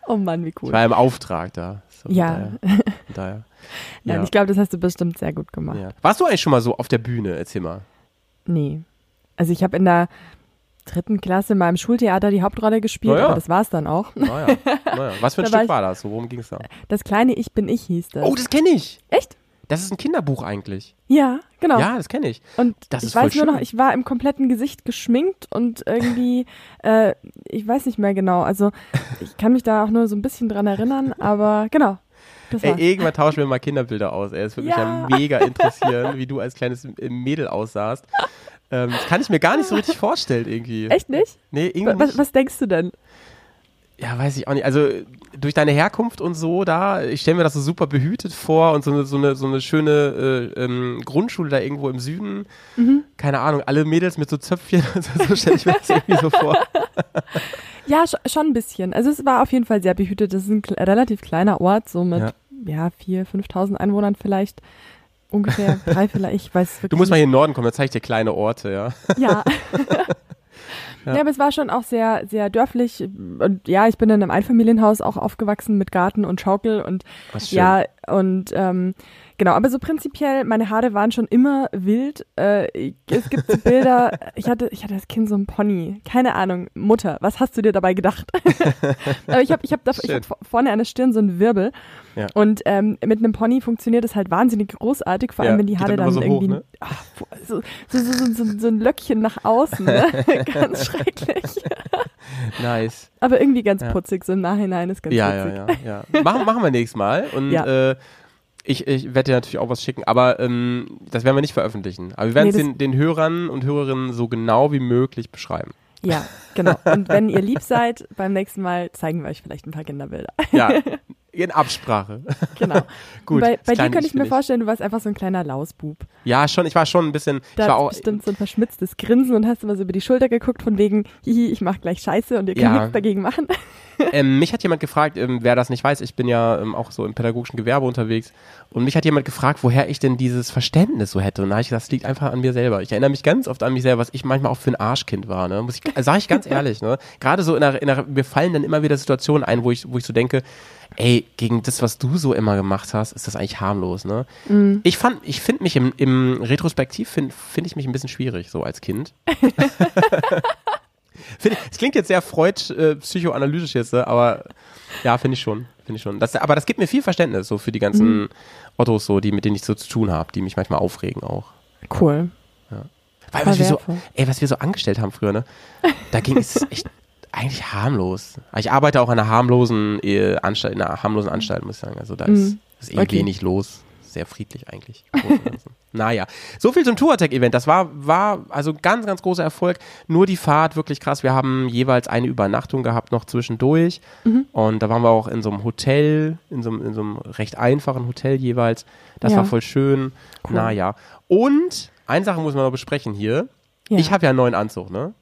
oh Mann, wie Ich cool. war im Auftrag da. So, Ja. Daher, daher. Nein, ja. ich glaube, das hast du bestimmt sehr gut gemacht. ja. Warst du eigentlich schon mal so auf der Bühne? Erzähl mal. Nee. Also ich habe in der dritten Klasse in meinem Schultheater die Hauptrolle gespielt, Na ja. aber das war es dann auch. Naja, naja. Was für ein Stück ich- war das? Worum ging es da? Das kleine Ich bin ich hieß das. Oh, das kenne ich. Echt? Das ist ein Kinderbuch eigentlich. Ja, genau. Ja, das kenne ich. Und Das ich weiß voll nur noch, ich war im kompletten Gesicht geschminkt und irgendwie, äh, ich weiß nicht mehr genau. Also ich kann mich da auch nur so ein bisschen dran erinnern, aber genau. Das war's. Ey, irgendwann tauschen wir mal Kinderbilder aus. Ey, das würde Ja. mich ja mega interessieren, wie du als kleines Mädel aussahst. Ähm, das kann ich mir gar nicht so richtig vorstellen irgendwie. Echt nicht? Nee, irgendwie Wa- Was, nicht. was denkst du denn? Ja, weiß ich auch nicht. Also durch deine Herkunft und so da, ich stelle mir das so super behütet vor und so eine, so eine, so eine schöne äh, ähm, Grundschule da irgendwo im Süden. Mhm. Keine Ahnung, alle Mädels mit so Zöpfchen und so, stelle ich mir das irgendwie so vor. Ja, sch schon ein bisschen. Also es war auf jeden Fall sehr behütet. Das ist ein relativ kleiner Ort, so mit Ja. ja, 4.000, 5.000 Einwohnern vielleicht. Ungefähr drei vielleicht, ich weiß wirklich Du musst mal hier in den Norden kommen, dann zeige ich dir kleine Orte, ja. Ja. ja. aber es war schon auch sehr, sehr dörflich. Und ja, ich bin in einem Einfamilienhaus auch aufgewachsen mit Garten und Schaukel und ja, und ähm, genau, aber so prinzipiell, meine Haare waren schon immer wild. Äh, es gibt so Bilder, ich hatte, ich hatte als Kind so ein Pony. Keine Ahnung, Mutter, was hast du dir dabei gedacht? aber ich habe ich hab da, ich hab vor- vorne an der Stirn so einen Wirbel. Ja. Und ähm, mit einem Pony funktioniert es halt wahnsinnig großartig, vor allem Ja, wenn die Haare dann dann, so hoch, irgendwie ne? ach, so, so, so, ein Löckchen nach außen. Ne? ganz schrecklich. Nice. Aber irgendwie ganz Ja. putzig, so im Nachhinein ist ganz Ja, ja, witzig. ja, ja. Machen, machen wir nächstes Mal. Und Ja. äh, ich, ich werde dir natürlich auch was schicken, aber ähm, das werden wir nicht veröffentlichen. Aber wir werden es den, den Hörern und Hörerinnen so genau wie möglich beschreiben. Ja, genau. Und wenn ihr lieb seid, beim nächsten Mal zeigen wir euch vielleicht ein paar Kinderbilder. Ja, in Absprache. Genau. Gut. bei bei dir könnte ich mir vorstellen, du warst einfach so ein kleiner Lausbub. Ja, schon. Ich war schon ein bisschen. Da ich war hast auch, bestimmt so ein verschmitztes Grinsen und hast immer so über die Schulter geguckt von wegen, hihi, ich mach gleich Scheiße und ihr könnt Ja. nichts dagegen machen. ähm, mich hat jemand gefragt, ähm, wer das nicht weiß, ich bin ja ähm, auch so im pädagogischen Gewerbe unterwegs und mich hat jemand gefragt, woher ich denn dieses Verständnis so hätte und da habe ich gesagt, das liegt einfach an mir selber. Ich erinnere mich ganz oft an mich selber, was ich manchmal auch für ein Arschkind war, ne? Muss ich, sage ich ganz ehrlich, ne? Gerade so in der, in der, mir fallen dann immer wieder Situationen ein, wo ich, wo ich so denke, ey, gegen das, was du so immer gemacht hast, ist das eigentlich harmlos, ne? Ich fand, ich finde mich im, im Retrospektiv finde find ich mich ein bisschen schwierig, so als Kind. Es klingt jetzt sehr Freud äh, psychoanalytisch jetzt, ne? aber ja, finde ich schon, finde ich schon. Das, aber das gibt mir viel Verständnis so für die ganzen Mhm. Ottos so, die mit denen ich so zu tun habe, die mich manchmal aufregen auch. Cool. Weil Voll was wir so, ey, was wir so angestellt haben früher, ne? Da ging es echt eigentlich harmlos. Ich arbeite auch an einer harmlosen äh, Anstalt, in einer harmlosen Anstalt, muss ich sagen. Also da ist, Mhm. ist eh Okay. wenig los. Sehr friedlich eigentlich. naja, so viel zum Tourtech-Event. Das war, war also ganz, ganz großer Erfolg. Nur die Fahrt wirklich krass. Wir haben jeweils eine Übernachtung gehabt noch zwischendurch. Mhm. Und da waren wir auch in so einem Hotel, in so einem, in so einem recht einfachen Hotel jeweils. Das Ja. war voll schön. Cool. Naja. Und eine Sache muss man noch besprechen hier. Ja. Ich habe ja einen neuen Anzug, ne?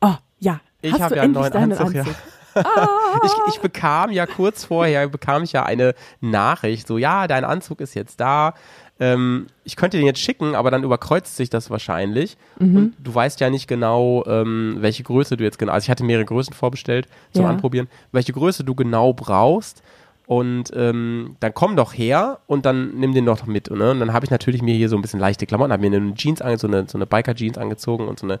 Oh, ja. Ich Hast hab du ja einen neuen deinen Anzug, ja. ich, ich bekam ja kurz vorher, bekam ich ja eine Nachricht, so, ja, dein Anzug ist jetzt da. Ähm, ich könnte den jetzt schicken, aber dann überkreuzt sich das wahrscheinlich. Und du weißt ja nicht genau, ähm, welche Größe du jetzt genau, also ich hatte mehrere Größen vorbestellt zum Ja. Anprobieren, welche Größe du genau brauchst. Und ähm, dann komm doch her und dann nimm den doch mit. Ne? Und dann habe ich natürlich mir hier so ein bisschen leichte Klamotten, habe mir eine Jeans ange so eine, so eine Biker-Jeans angezogen und so eine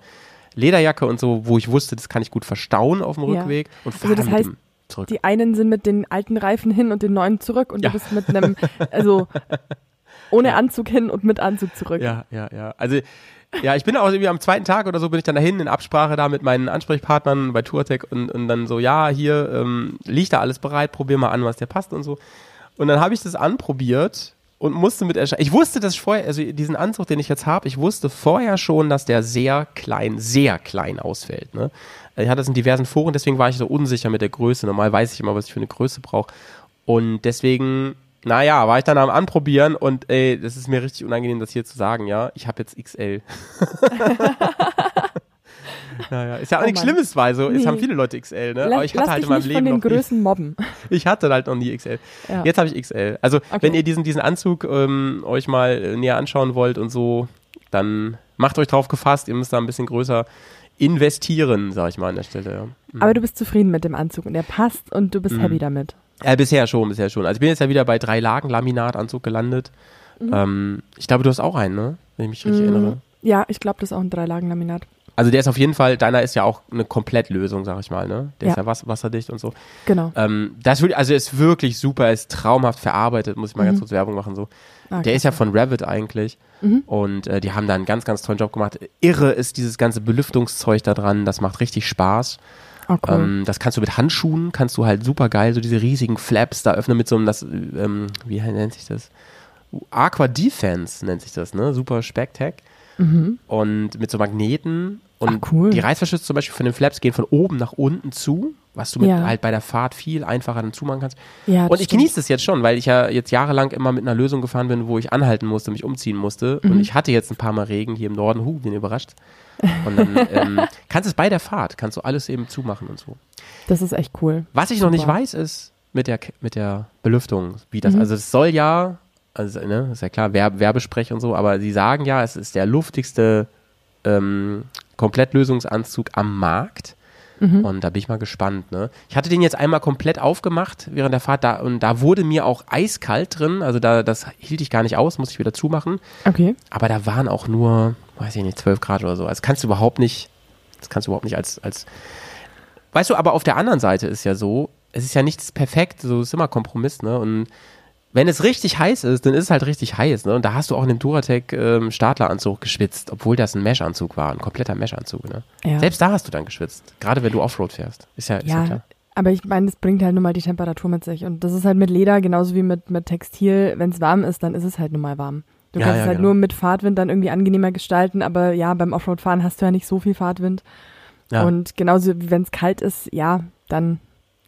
Lederjacke und so, wo ich wusste, das kann ich gut verstauen auf dem Ja. Rückweg und Also fahre das dann mit heißt, dem zurück. Die einen sind mit den alten Reifen hin und den neuen zurück und Ja. du bist mit einem, also ohne Anzug hin und mit Anzug zurück. Ja, ja, ja. Also ja, ich bin auch irgendwie am zweiten Tag oder so bin ich dann dahin in Absprache da mit meinen Ansprechpartnern bei Tourtech und, und dann so, ja, hier ähm, liegt da alles bereit, probier mal an, was dir passt und so. Und dann habe ich das anprobiert und musste mit erscheinen. Ich wusste, ich vorher, also diesen Anzug, den ich jetzt habe, ich wusste vorher schon, dass der sehr klein, sehr klein ausfällt. Ne? Ich hatte das in diversen Foren, deswegen war ich so unsicher mit der Größe. Normal weiß ich immer, was ich für eine Größe brauche. Und deswegen, naja, war ich dann am Anprobieren und ey, das ist mir richtig unangenehm, das hier zu sagen, ja. Ich habe jetzt XL. naja, ist ja auch Oh nichts Mann. Schlimmes, weil so, es Nee. haben viele Leute XL, ne? Lass, Aber ich hatte halt in meinem Leben von den Größen mobben. ich hatte halt noch nie XL. Ja. Jetzt habe ich XL. Also, Okay. wenn ihr diesen, diesen Anzug ähm, euch mal äh, näher anschauen wollt und so, dann macht euch drauf gefasst, ihr müsst da ein bisschen größer investieren, sag ich mal an der Stelle. Ja. Aber du bist zufrieden mit dem Anzug und der passt und du bist Mhm. happy damit. Äh, bisher schon, bisher schon. Also ich bin jetzt ja wieder bei drei Lagen Laminatanzug gelandet. Ähm, ich glaube, du hast auch einen, ne? Wenn ich mich richtig Mhm. erinnere. Ja, ich glaube, das ist auch ein Dreilagen-Laminat. Also der ist auf jeden Fall, deiner ist ja auch eine Komplettlösung, sag ich mal, ne? Der ist Ja. ja was, wasserdicht und so. Genau. Ähm, das will, also ist wirklich super, ist traumhaft verarbeitet, muss ich mal ganz kurz Werbung machen so. Ah, Der ist ja von Revit eigentlich. Mhm. Und äh, die haben da einen ganz, ganz tollen Job gemacht. Irre ist dieses ganze Belüftungszeug da dran, das macht richtig Spaß. Oh, cool. Ähm, das kannst du mit Handschuhen, kannst du halt super geil, so diese riesigen Flaps da öffnen mit so einem, das, ähm, wie nennt sich das? Aqua Defense nennt sich das, ne? Super Spectac. Und mit so Magneten. Und Mhm. Ach, cool. die Reißverschlüsse zum Beispiel von den Flaps gehen von oben nach unten zu, was du mit Ja. halt bei der Fahrt viel einfacher dann zumachen kannst. ja, Und das ich stimmt. genieße es jetzt schon, weil ich ja jetzt jahrelang immer mit einer Lösung gefahren bin, wo ich anhalten musste, mich umziehen musste. Mhm. Und ich hatte jetzt ein paar Mal Regen hier im Norden, huh, bin überrascht. Und dann ähm, kannst du es bei der Fahrt, kannst du alles eben zumachen und so. Das ist echt cool. Was ich noch nicht Super. weiß, ist mit der, mit der Belüftung, wie Mhm. das, also es soll ja, also ne, ist ja klar, Werb, Werbesprech und so, aber sie sagen ja, es ist der luftigste ähm, Komplettlösungsanzug am Markt. Mhm. Und da bin ich mal gespannt. Ne? Ich hatte den jetzt einmal komplett aufgemacht während der Fahrt da und da wurde mir auch eiskalt drin. Also da das hielt ich gar nicht aus, musste ich wieder zumachen. Okay. Aber da waren auch nur, weiß ich nicht, 12 Grad oder so. Also kannst du überhaupt nicht, das kannst du überhaupt nicht als, als Weißt du, aber auf der anderen Seite ist ja so, es ist ja nichts perfekt, so ist immer Kompromiss, ne? Und wenn es richtig heiß ist, dann ist es halt richtig heiß, ne? Und da hast du auch in dem Duratec ähm, Startleranzug geschwitzt, obwohl das ein Meshanzug war, ein kompletter Meshanzug, ne? Ja. Selbst da hast du dann geschwitzt, gerade wenn du Offroad fährst. Ist ja, ist ja, Ja, klar. aber ich meine, das bringt halt nun mal die Temperatur mit sich. Und das ist halt mit Leder genauso wie mit, mit Textil. Wenn es warm ist, dann ist es halt nun mal warm. Du Ja, kannst ja, es halt genau. nur mit Fahrtwind dann irgendwie angenehmer gestalten, aber ja, beim Offroad-Fahren hast du ja nicht so viel Fahrtwind. Ja. Und genauso wie wenn es kalt ist, ja, dann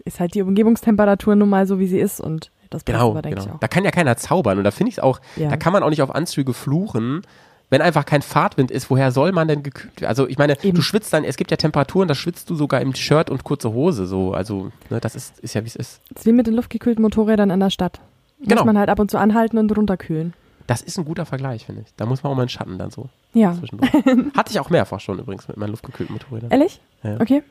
ist halt die Umgebungstemperatur nun mal so, wie sie ist. Und das Genau, aber, genau. Da kann ja keiner zaubern und da finde ich es auch, Ja. da kann man auch nicht auf Anzüge fluchen. Wenn einfach kein Fahrtwind ist, woher soll man denn gekühlt werden? Also ich meine, Eben. du schwitzt dann, es gibt ja Temperaturen, da schwitzt du sogar im Shirt und kurze Hose so. Also ne, das ist, ist ja wie es ist. Das ist wie mit den luftgekühlten Motorrädern in der Stadt. Genau. Muss man halt ab und zu anhalten und runterkühlen. Das ist ein guter Vergleich, finde ich. Da muss man auch mal einen Schatten dann so Ja. Hatte ich auch mehrfach schon übrigens mit meinen luftgekühlten Motorrädern. Ehrlich? Ja. Okay.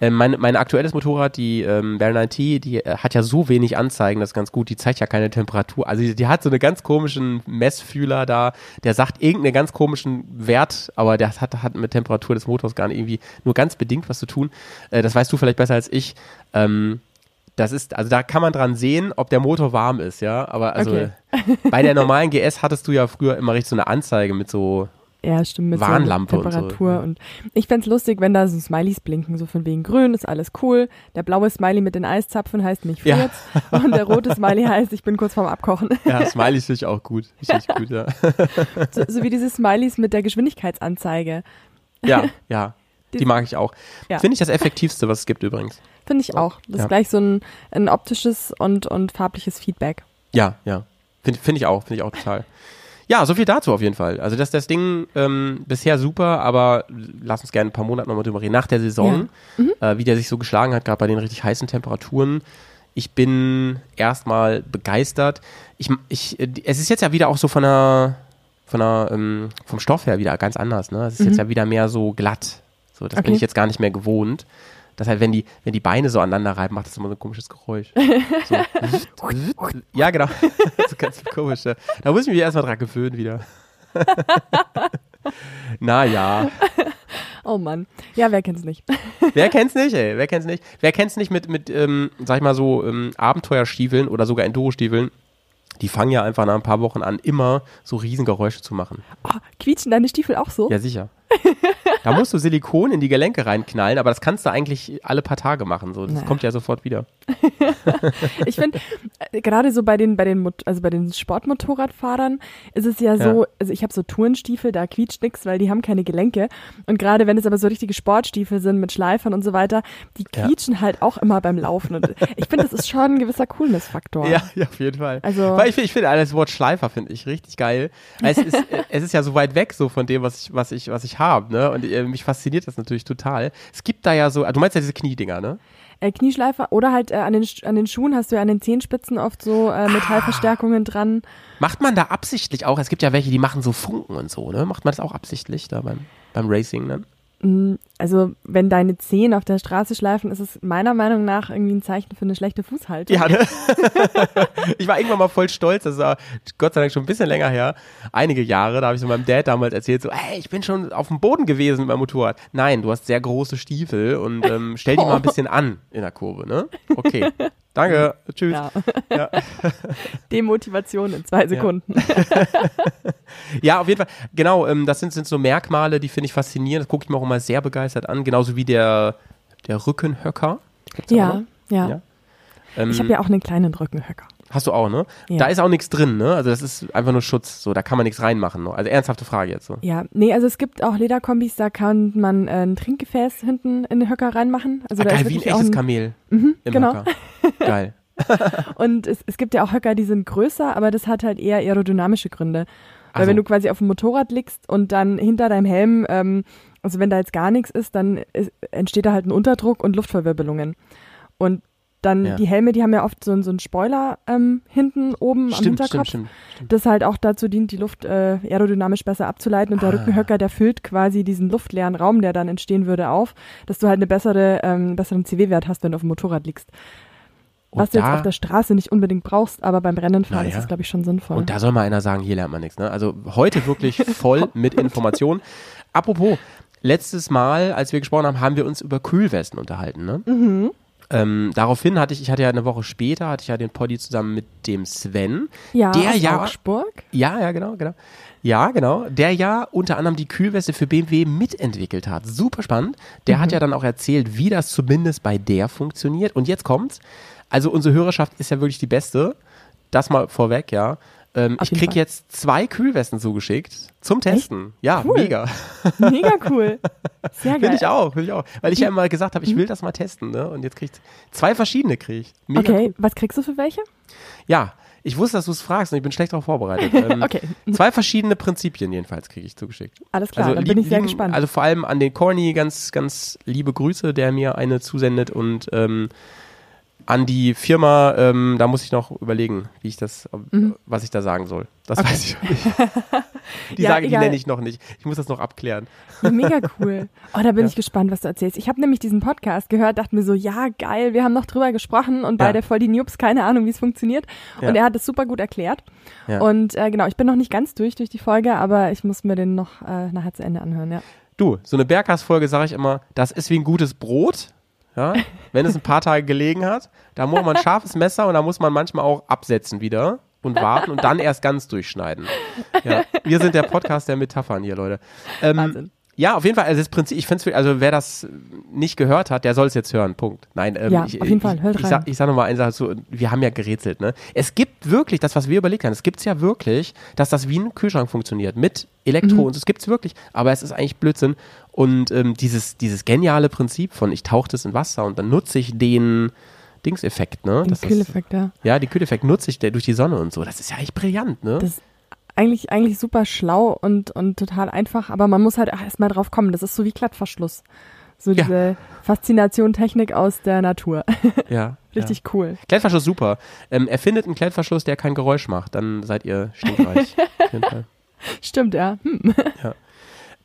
Ähm, mein, mein aktuelles Motorrad, die ähm, Bear 9T, die äh, hat ja so wenig Anzeigen, das ist ganz gut. Die zeigt ja keine Temperatur. Also die, die hat so einen ganz komischen Messfühler da, der sagt irgendeinen ganz komischen Wert, aber der hat, hat mit Temperatur des Motors gar nicht irgendwie nur ganz bedingt was zu tun. Äh, das weißt du vielleicht besser als ich. Ähm, das ist, also da kann man dran sehen, ob der Motor warm ist, ja. Aber also Okay. bei der normalen GS hattest du ja früher immer richtig so eine Anzeige mit so Ja, stimmt. Mit Warnlampe so und so. Temperatur und, ich fänd's lustig, wenn da so Smileys blinken, so von wegen grün ist alles cool. Der blaue Smiley mit den Eiszapfen heißt mich Ja. friert. Und der rote Smiley heißt, ich bin kurz vorm Abkochen. Ja, Smiley finde ich auch gut. Finde ich gut, ja. So, so wie diese Smileys mit der Geschwindigkeitsanzeige. Ja, ja. Die mag ich auch. Ja. Finde ich das effektivste, was es gibt übrigens. Finde ich auch. Das Ja. ist gleich so ein, ein optisches und, und farbliches Feedback. Ja, ja. Finde find ich auch, finde ich auch total. Ja, so viel dazu auf jeden Fall. Also das, das Ding ähm, bisher super, aber lass uns gerne ein paar Monate nochmal drüber reden. Nach der Saison, äh, wie der sich so geschlagen hat, gerade bei den richtig heißen Temperaturen. Ich bin erstmal begeistert. Ich, ich, es ist jetzt ja wieder auch so von der, von der, ähm, vom Stoff her wieder ganz anders. Ne? Es ist jetzt ja wieder mehr so glatt. So, das bin Okay. ich jetzt gar nicht mehr gewohnt. Das halt, wenn die, wenn die Beine so aneinander reiben, macht das immer so ein komisches Geräusch. So. ja, genau. Das ist ganz komisch. Ja. Da muss ich mich erstmal dran gewöhnen wieder. naja. Oh Mann. Ja, wer kennt's nicht? Wer kennt's nicht, ey? Wer kennt's nicht? Wer kennt's nicht mit, mit ähm, sag ich mal so, ähm, Abenteuerstiefeln oder sogar Enduro-Stiefeln? Die fangen ja einfach nach ein paar Wochen an, immer so Riesengeräusche zu machen. Oh, quietschen deine Stiefel auch so? Ja, sicher. Da musst du Silikon in die Gelenke reinknallen, aber das kannst du eigentlich alle paar Tage machen. So. Das Naja. kommt ja sofort wieder. Ich finde, äh, gerade so bei den, bei den, also bei den Sportmotorradfahrern ist es ja so, also ich habe so Tourenstiefel, da quietscht nix, weil die haben keine Gelenke. Und gerade wenn es aber so richtige Sportstiefel sind mit Schleifern und so weiter, die Ja. quietschen halt auch immer beim Laufen. Und ich finde, das ist schon ein gewisser Coolness-Faktor. Ja, ja, auf jeden Fall. Also- Weil ich finde, ich finde das Wort Schleifer finde ich richtig geil. Es ist, es ist ja so weit weg so von dem, was ich, was ich, was ich habe, ne? Und äh, mich fasziniert das natürlich total. Es gibt da ja so, ah, du meinst ja diese Kniedinger, ne? Äh, Knieschleifer oder halt äh, an, den, an den Schuhen hast du ja an den Zehenspitzen oft so äh, Metallverstärkungen dran. Macht man da absichtlich auch? Es gibt ja welche, die machen so Funken und so, ne? Macht man das auch absichtlich da beim, beim Racing dann? Also wenn deine Zehen auf der Straße schleifen, ist es meiner Meinung nach irgendwie ein Zeichen für eine schlechte Fußhaltung. Ja, ne? ich war irgendwann mal voll stolz, das war Gott sei Dank schon ein bisschen länger her, einige Jahre, da habe ich so meinem Dad damals erzählt, so, hey, ich bin schon auf dem Boden gewesen mit meinem Motorrad. Nein, du hast sehr große Stiefel und ähm, stell die mal ein bisschen an in der Kurve, ne? Okay, danke, tschüss. Ja. Ja. Demotivation in zwei Sekunden. Ja, auf jeden Fall. Genau, ähm, das sind, sind so Merkmale, die finde ich faszinierend. Das gucke ich mir auch immer sehr begeistert an. Genauso wie der, der Rückenhöcker. Ja, ja. Ja. Ähm, Ich habe ja auch einen kleinen Rückenhöcker. Hast du auch, ne? Ja. Da ist auch nichts drin, ne? Also das ist einfach nur Schutz. So, da kann man nichts reinmachen. Ne? Also ernsthafte Frage jetzt so. Ja, nee, also es gibt auch Lederkombis, da kann man äh, ein Trinkgefäß hinten in den Höcker reinmachen. Also ah, da geil, ist wie ein echtes ein, Kamel im genau. Höcker. Geil. Und es, es gibt ja auch Höcker, die sind größer, aber das hat halt eher aerodynamische Gründe. Weil Also- wenn du quasi auf dem Motorrad liegst und dann hinter deinem Helm, ähm, also wenn da jetzt gar nichts ist, dann ist, entsteht da halt ein Unterdruck und Luftverwirbelungen. Und dann Ja. die Helme, die haben ja oft so, einen- so einen Spoiler ähm, hinten oben am Stimmt, Hinterkopf. stimmt, stimmt. das halt auch dazu dient, die Luft äh, aerodynamisch besser abzuleiten. Und der Ah. Rückenhöcker, der füllt quasi diesen luftleeren Raum, der dann entstehen würde, auf, dass du halt eine bessere, ähm, besseren CW-Wert hast, wenn du auf dem Motorrad liegst. Und Was du jetzt auf der Straße nicht unbedingt brauchst, aber beim Rennenfahren Naja. ist es, glaube ich, schon sinnvoll. Und da soll mal einer sagen, hier lernt man nichts. Ne? Also heute wirklich voll mit Informationen. Apropos, letztes Mal, als wir gesprochen haben, haben wir uns über Kühlwesten unterhalten. Ne? Mhm. Ähm, daraufhin hatte ich, ich hatte ja eine Woche später, hatte ich ja den Poddy zusammen mit dem Sven. ja, der aus ja- Augsburg. Ja, ja, genau, genau. Ja, genau. Der ja unter anderem die Kühlweste für BMW mitentwickelt hat. Super spannend. Der Mhm. hat ja dann auch erzählt, wie das zumindest bei der funktioniert. Und jetzt kommt's. Also unsere Hörerschaft ist ja wirklich die beste. Das mal vorweg, ja. Ähm, ich krieg Fall. jetzt zwei Kühlwesten zugeschickt zum Testen. Ja, Cool. mega. Mega cool. Sehr geil. Finde ich auch, finde ich auch. Weil ich ja immer gesagt habe, ich will das mal testen, ne? Und jetzt kriegt zwei verschiedene krieg ich. Mega Okay, cool. was kriegst du für welche? Ja, ich wusste, dass du es fragst und ich bin schlecht darauf vorbereitet. Ähm, Okay. Zwei verschiedene Prinzipien jedenfalls kriege ich zugeschickt. Alles klar, dann bin lieb- ich sehr lieben- gespannt. Also vor allem an den Corny ganz, ganz liebe Grüße, der mir eine zusendet und ähm, an die Firma, ähm, da muss ich noch überlegen, wie ich das, ob- was ich da sagen soll. Das weiß ich noch nicht. Die Mhm. Ja, Sage, die egal. nenne ich noch nicht. Ich muss das noch abklären. Ja, mega cool. Oh, da bin ich gespannt, was du erzählst. Ich habe nämlich diesen Podcast gehört, dachte mir so, ja, geil, wir haben noch drüber gesprochen und Ja. beide voll die Noobs, keine Ahnung, wie es funktioniert. Ja. Und er hat es super gut erklärt. Ja. Und äh, genau, ich bin noch nicht ganz durch durch die Folge, aber ich muss mir den noch äh, nachher zu Ende anhören, ja. Du, so eine Berghaus-Folge sage ich immer, das ist wie ein gutes Brot. Ja, wenn es ein paar Tage gelegen hat, da muss man ein scharfes Messer und da muss man manchmal auch absetzen wieder und warten und dann erst ganz durchschneiden. Ja, wir sind der Podcast der Metaphern hier, Leute. Ähm, Wahnsinn. ja, auf jeden Fall, also das Prinzip, ich finde es, also wer das nicht gehört hat, der soll es jetzt hören, Punkt. Nein, ähm, Ja, ich, auf jeden Fall, hört ich, ich, rein. sag, ich sag nochmal eine Sache zu, wir haben ja gerätselt, ne? Es gibt wirklich, das, was wir überlegt haben, es gibt's ja wirklich, dass das wie ein Kühlschrank funktioniert, mit Elektro Mhm. und es gibt's wirklich, aber es ist eigentlich Blödsinn. Und ähm, dieses, dieses geniale Prinzip von, ich tauche das in Wasser und dann nutze ich den Dingseffekt, ne? Den Kühleffekt, ja. Ja, den Kühleffekt nutze ich der durch die Sonne und so. Das ist ja echt brillant, ne? Das eigentlich, eigentlich super schlau und, und total einfach, aber man muss halt erstmal drauf kommen. Das ist so wie Klettverschluss. So Ja. diese Faszination Technik aus der Natur. Ja. Richtig cool. Klettverschluss super. Ähm, erfindet einen Klettverschluss, der kein Geräusch macht, dann seid ihr stinkreich. Stimmt, ja. Hm.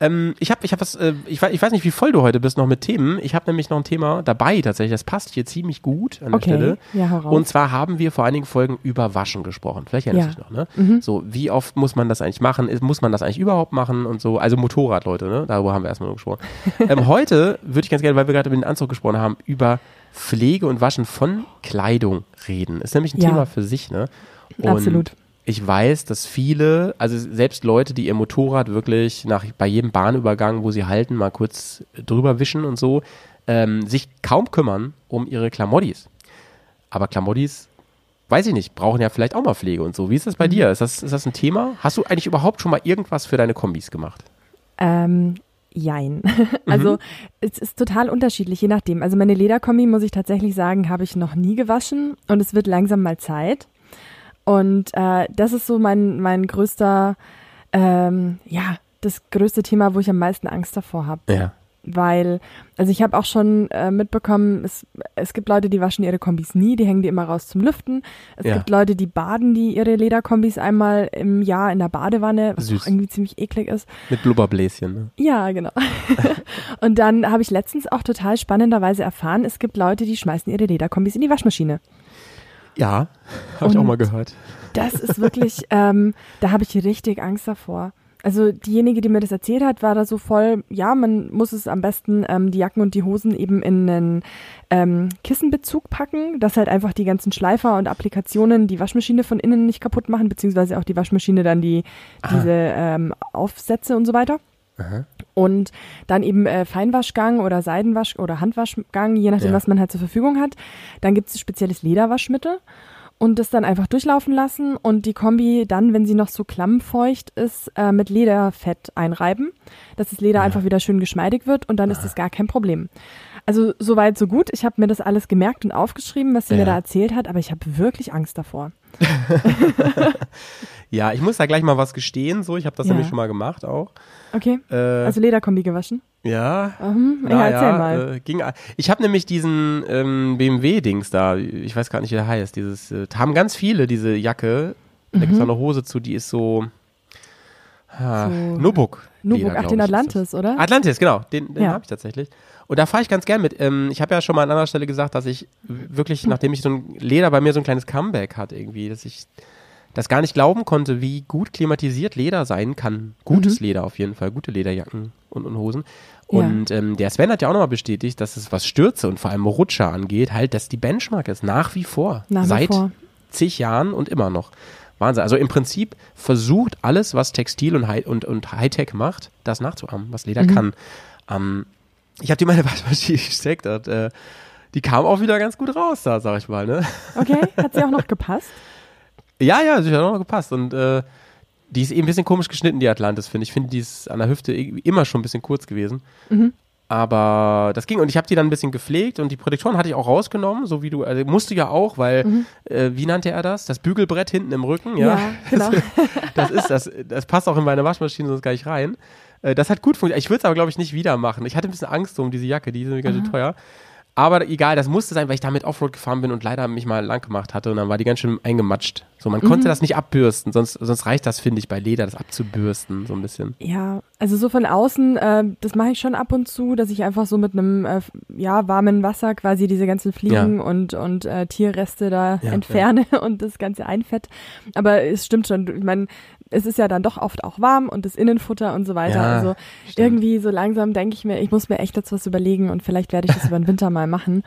Ähm, ich habe ich hab was, äh, ich, weiß, ich weiß nicht, wie voll du heute bist noch mit Themen. Ich habe nämlich noch ein Thema dabei tatsächlich. Das passt hier ziemlich gut an der Okay. Stelle. Ja, hau raus. Und zwar haben wir vor einigen Folgen über Waschen gesprochen. Vielleicht erinnerst du Ja. dich noch, ne? So, wie oft muss man das eigentlich machen? Muss man das eigentlich überhaupt machen und so? Also Motorrad, Leute, ne? Darüber haben wir erstmal nur gesprochen. ähm, heute würde ich ganz gerne, weil wir gerade über den Anzug gesprochen haben, über Pflege und Waschen von Kleidung reden. Ist nämlich ein Ja. Thema für sich, ne? Und Absolut. Ich weiß, dass viele, also selbst Leute, die ihr Motorrad wirklich nach, bei jedem Bahnübergang, wo sie halten, mal kurz drüber wischen und so, ähm, sich kaum kümmern um ihre Klamottis. Aber Klamottis, weiß ich nicht, brauchen ja vielleicht auch mal Pflege und so. Wie ist das bei dir? Ist das, ist das ein Thema? Hast du eigentlich überhaupt schon mal irgendwas für deine Kombis gemacht? Ähm, jein. also es ist total unterschiedlich, je nachdem. Also meine Lederkombi, muss ich tatsächlich sagen, habe ich noch nie gewaschen und es wird langsam mal Zeit. Und äh, das ist so mein, mein größter, ähm, ja, das größte Thema, wo ich am meisten Angst davor habe. Ja. Weil, also ich habe auch schon äh, mitbekommen, es, es gibt Leute, die waschen ihre Kombis nie, die hängen die immer raus zum Lüften. Es Ja. gibt Leute, die baden die ihre Lederkombis einmal im Jahr in der Badewanne, was Süß. auch irgendwie ziemlich eklig ist. Mit Blubberbläschen. Ne? Ja, genau. und dann habe ich letztens auch total spannenderweise erfahren, es gibt Leute, die schmeißen ihre Lederkombis in die Waschmaschine. Ja, habe ich auch mal gehört. Das ist wirklich, ähm, da habe ich richtig Angst davor. Also diejenige, die mir das erzählt hat, war da so voll, ja, man muss es am besten ähm, die Jacken und die Hosen eben in einen ähm, Kissenbezug packen, dass halt einfach die ganzen Schleifer und Applikationen die Waschmaschine von innen nicht kaputt machen, beziehungsweise auch die Waschmaschine dann die diese ähm, Aufsätze und so weiter. Und dann eben äh, Feinwaschgang oder Seidenwasch oder Handwaschgang, je nachdem, Ja. was man halt zur Verfügung hat. Dann gibt es spezielles Lederwaschmittel und das dann einfach durchlaufen lassen und die Kombi dann, wenn sie noch so klammfeucht ist, äh, mit Lederfett einreiben, dass das Leder einfach wieder schön geschmeidig wird und dann ist das gar kein Problem. Also soweit so gut. Ich habe mir das alles gemerkt und aufgeschrieben, was sie Ja. mir da erzählt hat, aber ich habe wirklich Angst davor. Ja, ich muss da gleich mal was gestehen. So, ich habe das Ja. nämlich schon mal gemacht auch. Okay? Äh, Also Lederkombi gewaschen? ja, Mhm. Ja, erzähl mal. Äh, ging, ich habe nämlich diesen ähm, BMW-Dings da, ich weiß gar nicht, wie der heißt. Dieses, äh, haben ganz viele diese Jacke. Da Mhm. gibt es auch eine Hose zu, die ist so. Ah, So Nubuk. Nubuk, ach, den Atlantis, oder? Atlantis, genau. Den, den Ja. habe ich tatsächlich. Und da fahre ich ganz gern mit. Ähm, ich habe ja schon mal an anderer Stelle gesagt, dass ich wirklich, nachdem ich so ein Leder bei mir so ein kleines Comeback hat irgendwie, dass ich das gar nicht glauben konnte, wie gut klimatisiert Leder sein kann. Gutes Leder auf jeden Fall, gute Lederjacken und, und Hosen. Mhm. Ja. Und ähm, der Sven hat ja auch nochmal bestätigt, dass es was Stürze und vor allem Rutscher angeht, halt, dass die Benchmark ist, nach wie vor. Nach wie seit vor. zig Jahren und immer noch. Wahnsinn. Also im Prinzip versucht alles, was Textil und, High und, und Hightech macht, das nachzuahmen, was Leder Mhm. kann. Ähm, ich habe die meine Waschmaschine gesteckt und äh, die kam auch wieder ganz gut raus da, sag ich mal. Ne? Okay, hat sie auch noch gepasst? Ja, ja, sie hat auch noch gepasst. Und äh, die ist eben ein bisschen komisch geschnitten, die Atlantis, finde ich. Ich finde, die ist an der Hüfte immer schon ein bisschen kurz gewesen. Mhm. Aber das ging und ich habe die dann ein bisschen gepflegt und die Protektoren hatte ich auch rausgenommen, so wie du, also musste ja auch, weil, äh, wie nannte er das? Das Bügelbrett hinten im Rücken, ja. Mhm. Ja, genau. Das ist das, das passt auch in meine Waschmaschine sonst gar nicht rein. Äh, das hat gut funktioniert. Ich würde es aber, glaube ich, nicht wieder machen. Ich hatte ein bisschen Angst um diese Jacke, die ist nämlich ganz schön teuer. Aber egal, das musste sein, weil ich damit Offroad gefahren bin und leider mich mal lang gemacht hatte und dann war die ganz schön eingematscht. So, man Mhm. konnte das nicht abbürsten, sonst, sonst reicht das, finde ich, bei Leder, das abzubürsten, so ein bisschen. Ja, also so von außen, äh, das mache ich schon ab und zu, dass ich einfach so mit einem äh, ja, warmen Wasser quasi diese ganzen Fliegen und, und äh, Tierreste da Ja, entferne und das Ganze einfett. Aber es stimmt schon, ich meine, es ist ja dann doch oft auch warm und das Innenfutter und so weiter. Ja, also stimmt. irgendwie so langsam denke ich mir, ich muss mir echt jetzt was überlegen und vielleicht werde ich das über den Winter mal machen.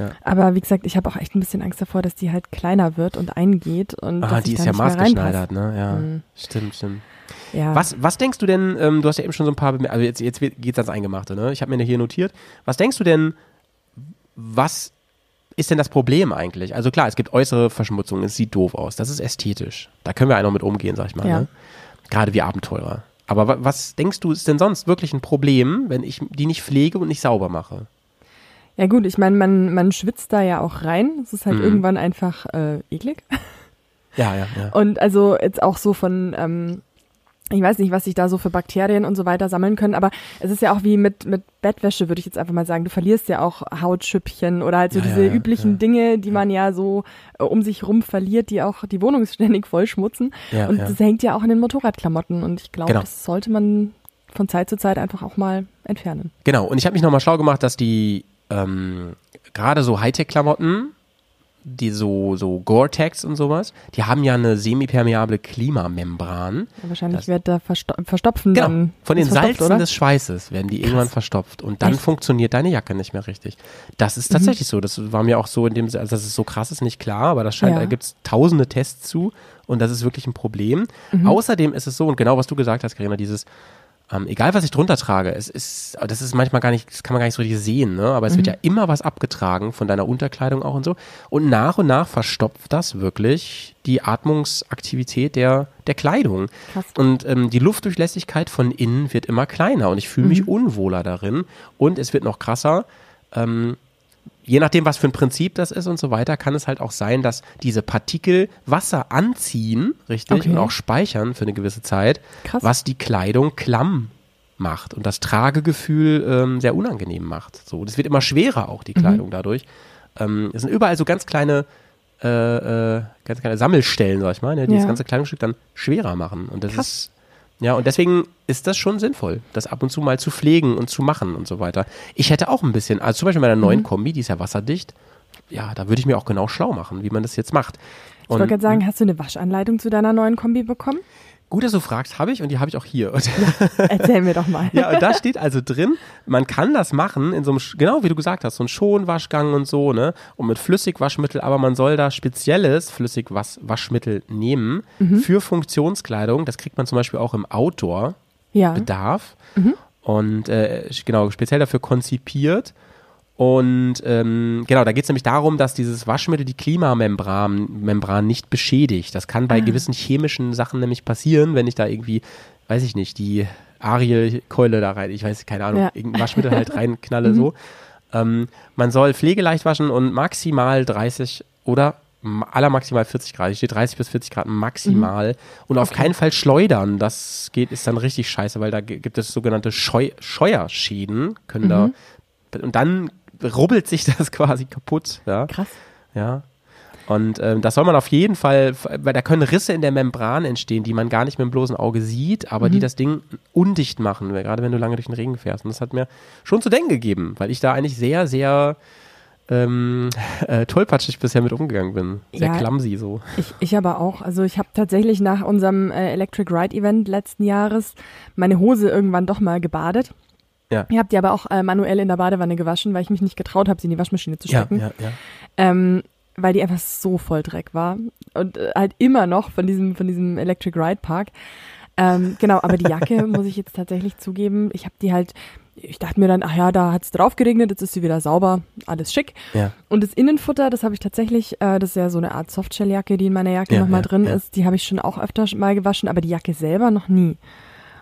Ja. Aber wie gesagt, ich habe auch echt ein bisschen Angst davor, dass die halt kleiner wird und eingeht und Ah, die ist ja maßgeschneidert, ne? Ja, Mhm. stimmt, stimmt. Ja. Was, was denkst du denn, ähm, du hast ja eben schon so ein paar, Bemer also jetzt, jetzt geht's ans Eingemachte, ne? Ich habe mir hier notiert. Was denkst du denn, was ist denn das Problem eigentlich? Also klar, es gibt äußere Verschmutzung, es sieht doof aus, das ist ästhetisch. Da können wir einfach mit umgehen, sag ich mal, Ja. ne? Gerade wir Abenteurer. Aber wa was denkst du, ist denn sonst wirklich ein Problem, wenn ich die nicht pflege und nicht sauber mache? Ja gut, ich meine, man, man schwitzt da ja auch rein. Es ist halt Mhm. irgendwann einfach äh, eklig. Ja, ja, ja. Und also jetzt auch so von, ähm, ich weiß nicht, was sich da so für Bakterien und so weiter sammeln können, aber es ist ja auch wie mit, mit Bettwäsche, würde ich jetzt einfach mal sagen. Du verlierst ja auch Hautschüppchen oder halt so Ja, diese ja, üblichen ja. Dinge, die man ja so äh, um sich rum verliert, die auch die Wohnung ständig vollschmutzen. Ja, und das hängt ja auch in den Motorradklamotten und ich glaube, Genau. das sollte man von Zeit zu Zeit einfach auch mal entfernen. Genau, und ich habe mich nochmal schlau gemacht, dass die ähm, gerade so Hightech-Klamotten, die so, so Gore-Tex und sowas, die haben ja eine semipermeable Klimamembran. Ja, wahrscheinlich Das- wird da versto verstopfen Genau, dann. von den ist Salzen oder? des Schweißes werden die irgendwann verstopft und dann Echt? funktioniert deine Jacke nicht mehr richtig. Das Mhm. ist tatsächlich so. Das war mir auch so in dem, also dass es so krass ist, nicht klar, aber das scheint, Ja. da gibt es tausende Tests zu und das ist wirklich ein Problem. Mhm. Außerdem ist es so, und genau was du gesagt hast, Karina, dieses, ähm, egal was ich drunter trage, es ist, das ist manchmal gar nicht, das kann man gar nicht so richtig sehen, ne? aber es Mhm. wird ja immer was abgetragen von deiner Unterkleidung auch und so. Und nach und nach verstopft das wirklich die Atmungsaktivität der, der Kleidung. Krass. Und ähm, die Luftdurchlässigkeit von innen wird immer kleiner und ich fühle Mhm. mich unwohler darin. Und es wird noch krasser. Ähm, je nachdem, was für ein Prinzip das ist und so weiter, kann es halt auch sein, dass diese Partikel Wasser anziehen, richtig, Okay. und auch speichern für eine gewisse Zeit, Krass. was die Kleidung klamm macht und das Tragegefühl ähm, sehr unangenehm macht. So, das wird immer schwerer auch die Kleidung Mhm. dadurch. Ähm, es sind überall so ganz kleine äh, äh, ganz kleine Sammelstellen, sag ich mal, ne, die Ja. das ganze Kleidungsstück dann schwerer machen. Und das Krass. ist ja, und deswegen ist das schon sinnvoll, das ab und zu mal zu pflegen und zu machen und so weiter. Ich hätte auch ein bisschen, also zum Beispiel bei der Mhm. neuen Kombi, die ist ja wasserdicht, ja, da würde ich mir auch genau schlau machen, wie man das jetzt macht. Ich wollte gerade sagen, hast du eine Waschanleitung zu deiner neuen Kombi bekommen? Gut, dass du fragst, habe ich und die habe ich auch hier. Und, Erzähl mir doch mal. ja, und da steht also drin, man kann das machen in so einem, genau wie du gesagt hast, so ein Schonwaschgang und so, ne, und mit Flüssigwaschmittel, aber man soll da spezielles Flüssigwaschmittel nehmen Mhm. für Funktionskleidung. Das kriegt man zum Beispiel auch im Outdoor. Ja. Bedarf und äh, genau speziell dafür konzipiert. Und ähm, genau, da geht es nämlich darum, dass dieses Waschmittel die Klimamembran Membran nicht beschädigt. Das kann bei gewissen chemischen Sachen nämlich passieren, wenn ich da irgendwie, weiß ich nicht, die Ariel-Keule da rein, ich weiß keine Ahnung, Ja. irgendein Waschmittel halt reinknalle so. Ähm, man soll pflegeleicht waschen und maximal 30 oder aller maximal 40 Grad. Hier steht 30 bis 40 Grad maximal. Und auf keinen Fall schleudern. Das geht, ist dann richtig scheiße, weil da gibt es sogenannte Scheu Scheuerschäden. Können da, und dann rubbelt sich das quasi kaputt. Ja. Krass. Ja. Und ähm, das soll man auf jeden Fall, weil da können Risse in der Membran entstehen, die man gar nicht mit dem bloßen Auge sieht, aber die das Ding undicht machen, gerade wenn du lange durch den Regen fährst. Und das hat mir schon zu denken gegeben, weil ich da eigentlich sehr, sehr ähm, äh, tollpatschig bisher mit umgegangen bin. Sehr Ja. clumsy so. Ich, ich aber auch. Also ich habe tatsächlich nach unserem äh, Electric Ride Event letzten Jahres meine Hose irgendwann doch mal gebadet. Ja. Ich habe die aber auch äh, manuell in der Badewanne gewaschen, weil ich mich nicht getraut habe, sie in die Waschmaschine zu Ja, stecken. ja, ja. Ähm, weil die einfach so voll Dreck war. Und äh, halt immer noch von diesem, von diesem Electric Ride Park. Ähm, genau, aber die Jacke muss ich jetzt tatsächlich zugeben. Ich habe die halt, ich dachte mir dann, ach ja, da hat's drauf geregnet, jetzt ist sie wieder sauber, alles schick. Ja. Und das Innenfutter, das habe ich tatsächlich, äh, das ist ja so eine Art Softshelljacke, die in meiner Jacke Ja, nochmal ja, drin ja. ist. Die habe ich schon auch öfter mal gewaschen, aber die Jacke selber noch nie.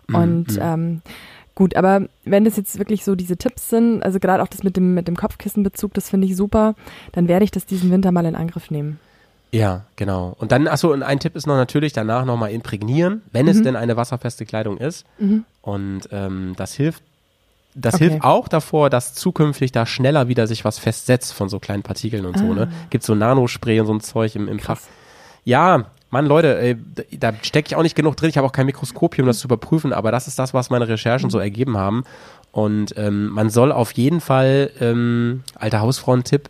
Mhm, Und ähm, gut, aber wenn das jetzt wirklich so diese Tipps sind, also gerade auch das mit dem, mit dem Kopfkissenbezug, das finde ich super, dann werde ich das diesen Winter mal in Angriff nehmen. Ja, genau. Und dann, achso, und ein Tipp ist noch natürlich danach nochmal imprägnieren, wenn Mhm. es denn eine wasserfeste Kleidung ist. Und ähm, das hilft. Das Okay. hilft auch davor, dass zukünftig da schneller wieder sich was festsetzt von so kleinen Partikeln und so, ne? Gibt so Nanospray und so ein Zeug im, im Fach. Ah. Ja, Mann, Leute, ey, da stecke ich auch nicht genug drin. Ich habe auch kein Mikroskop um das zu überprüfen, aber das ist das, was meine Recherchen so ergeben haben. Und ähm, man soll auf jeden Fall, ähm, alter Hausfrauen-Tipp,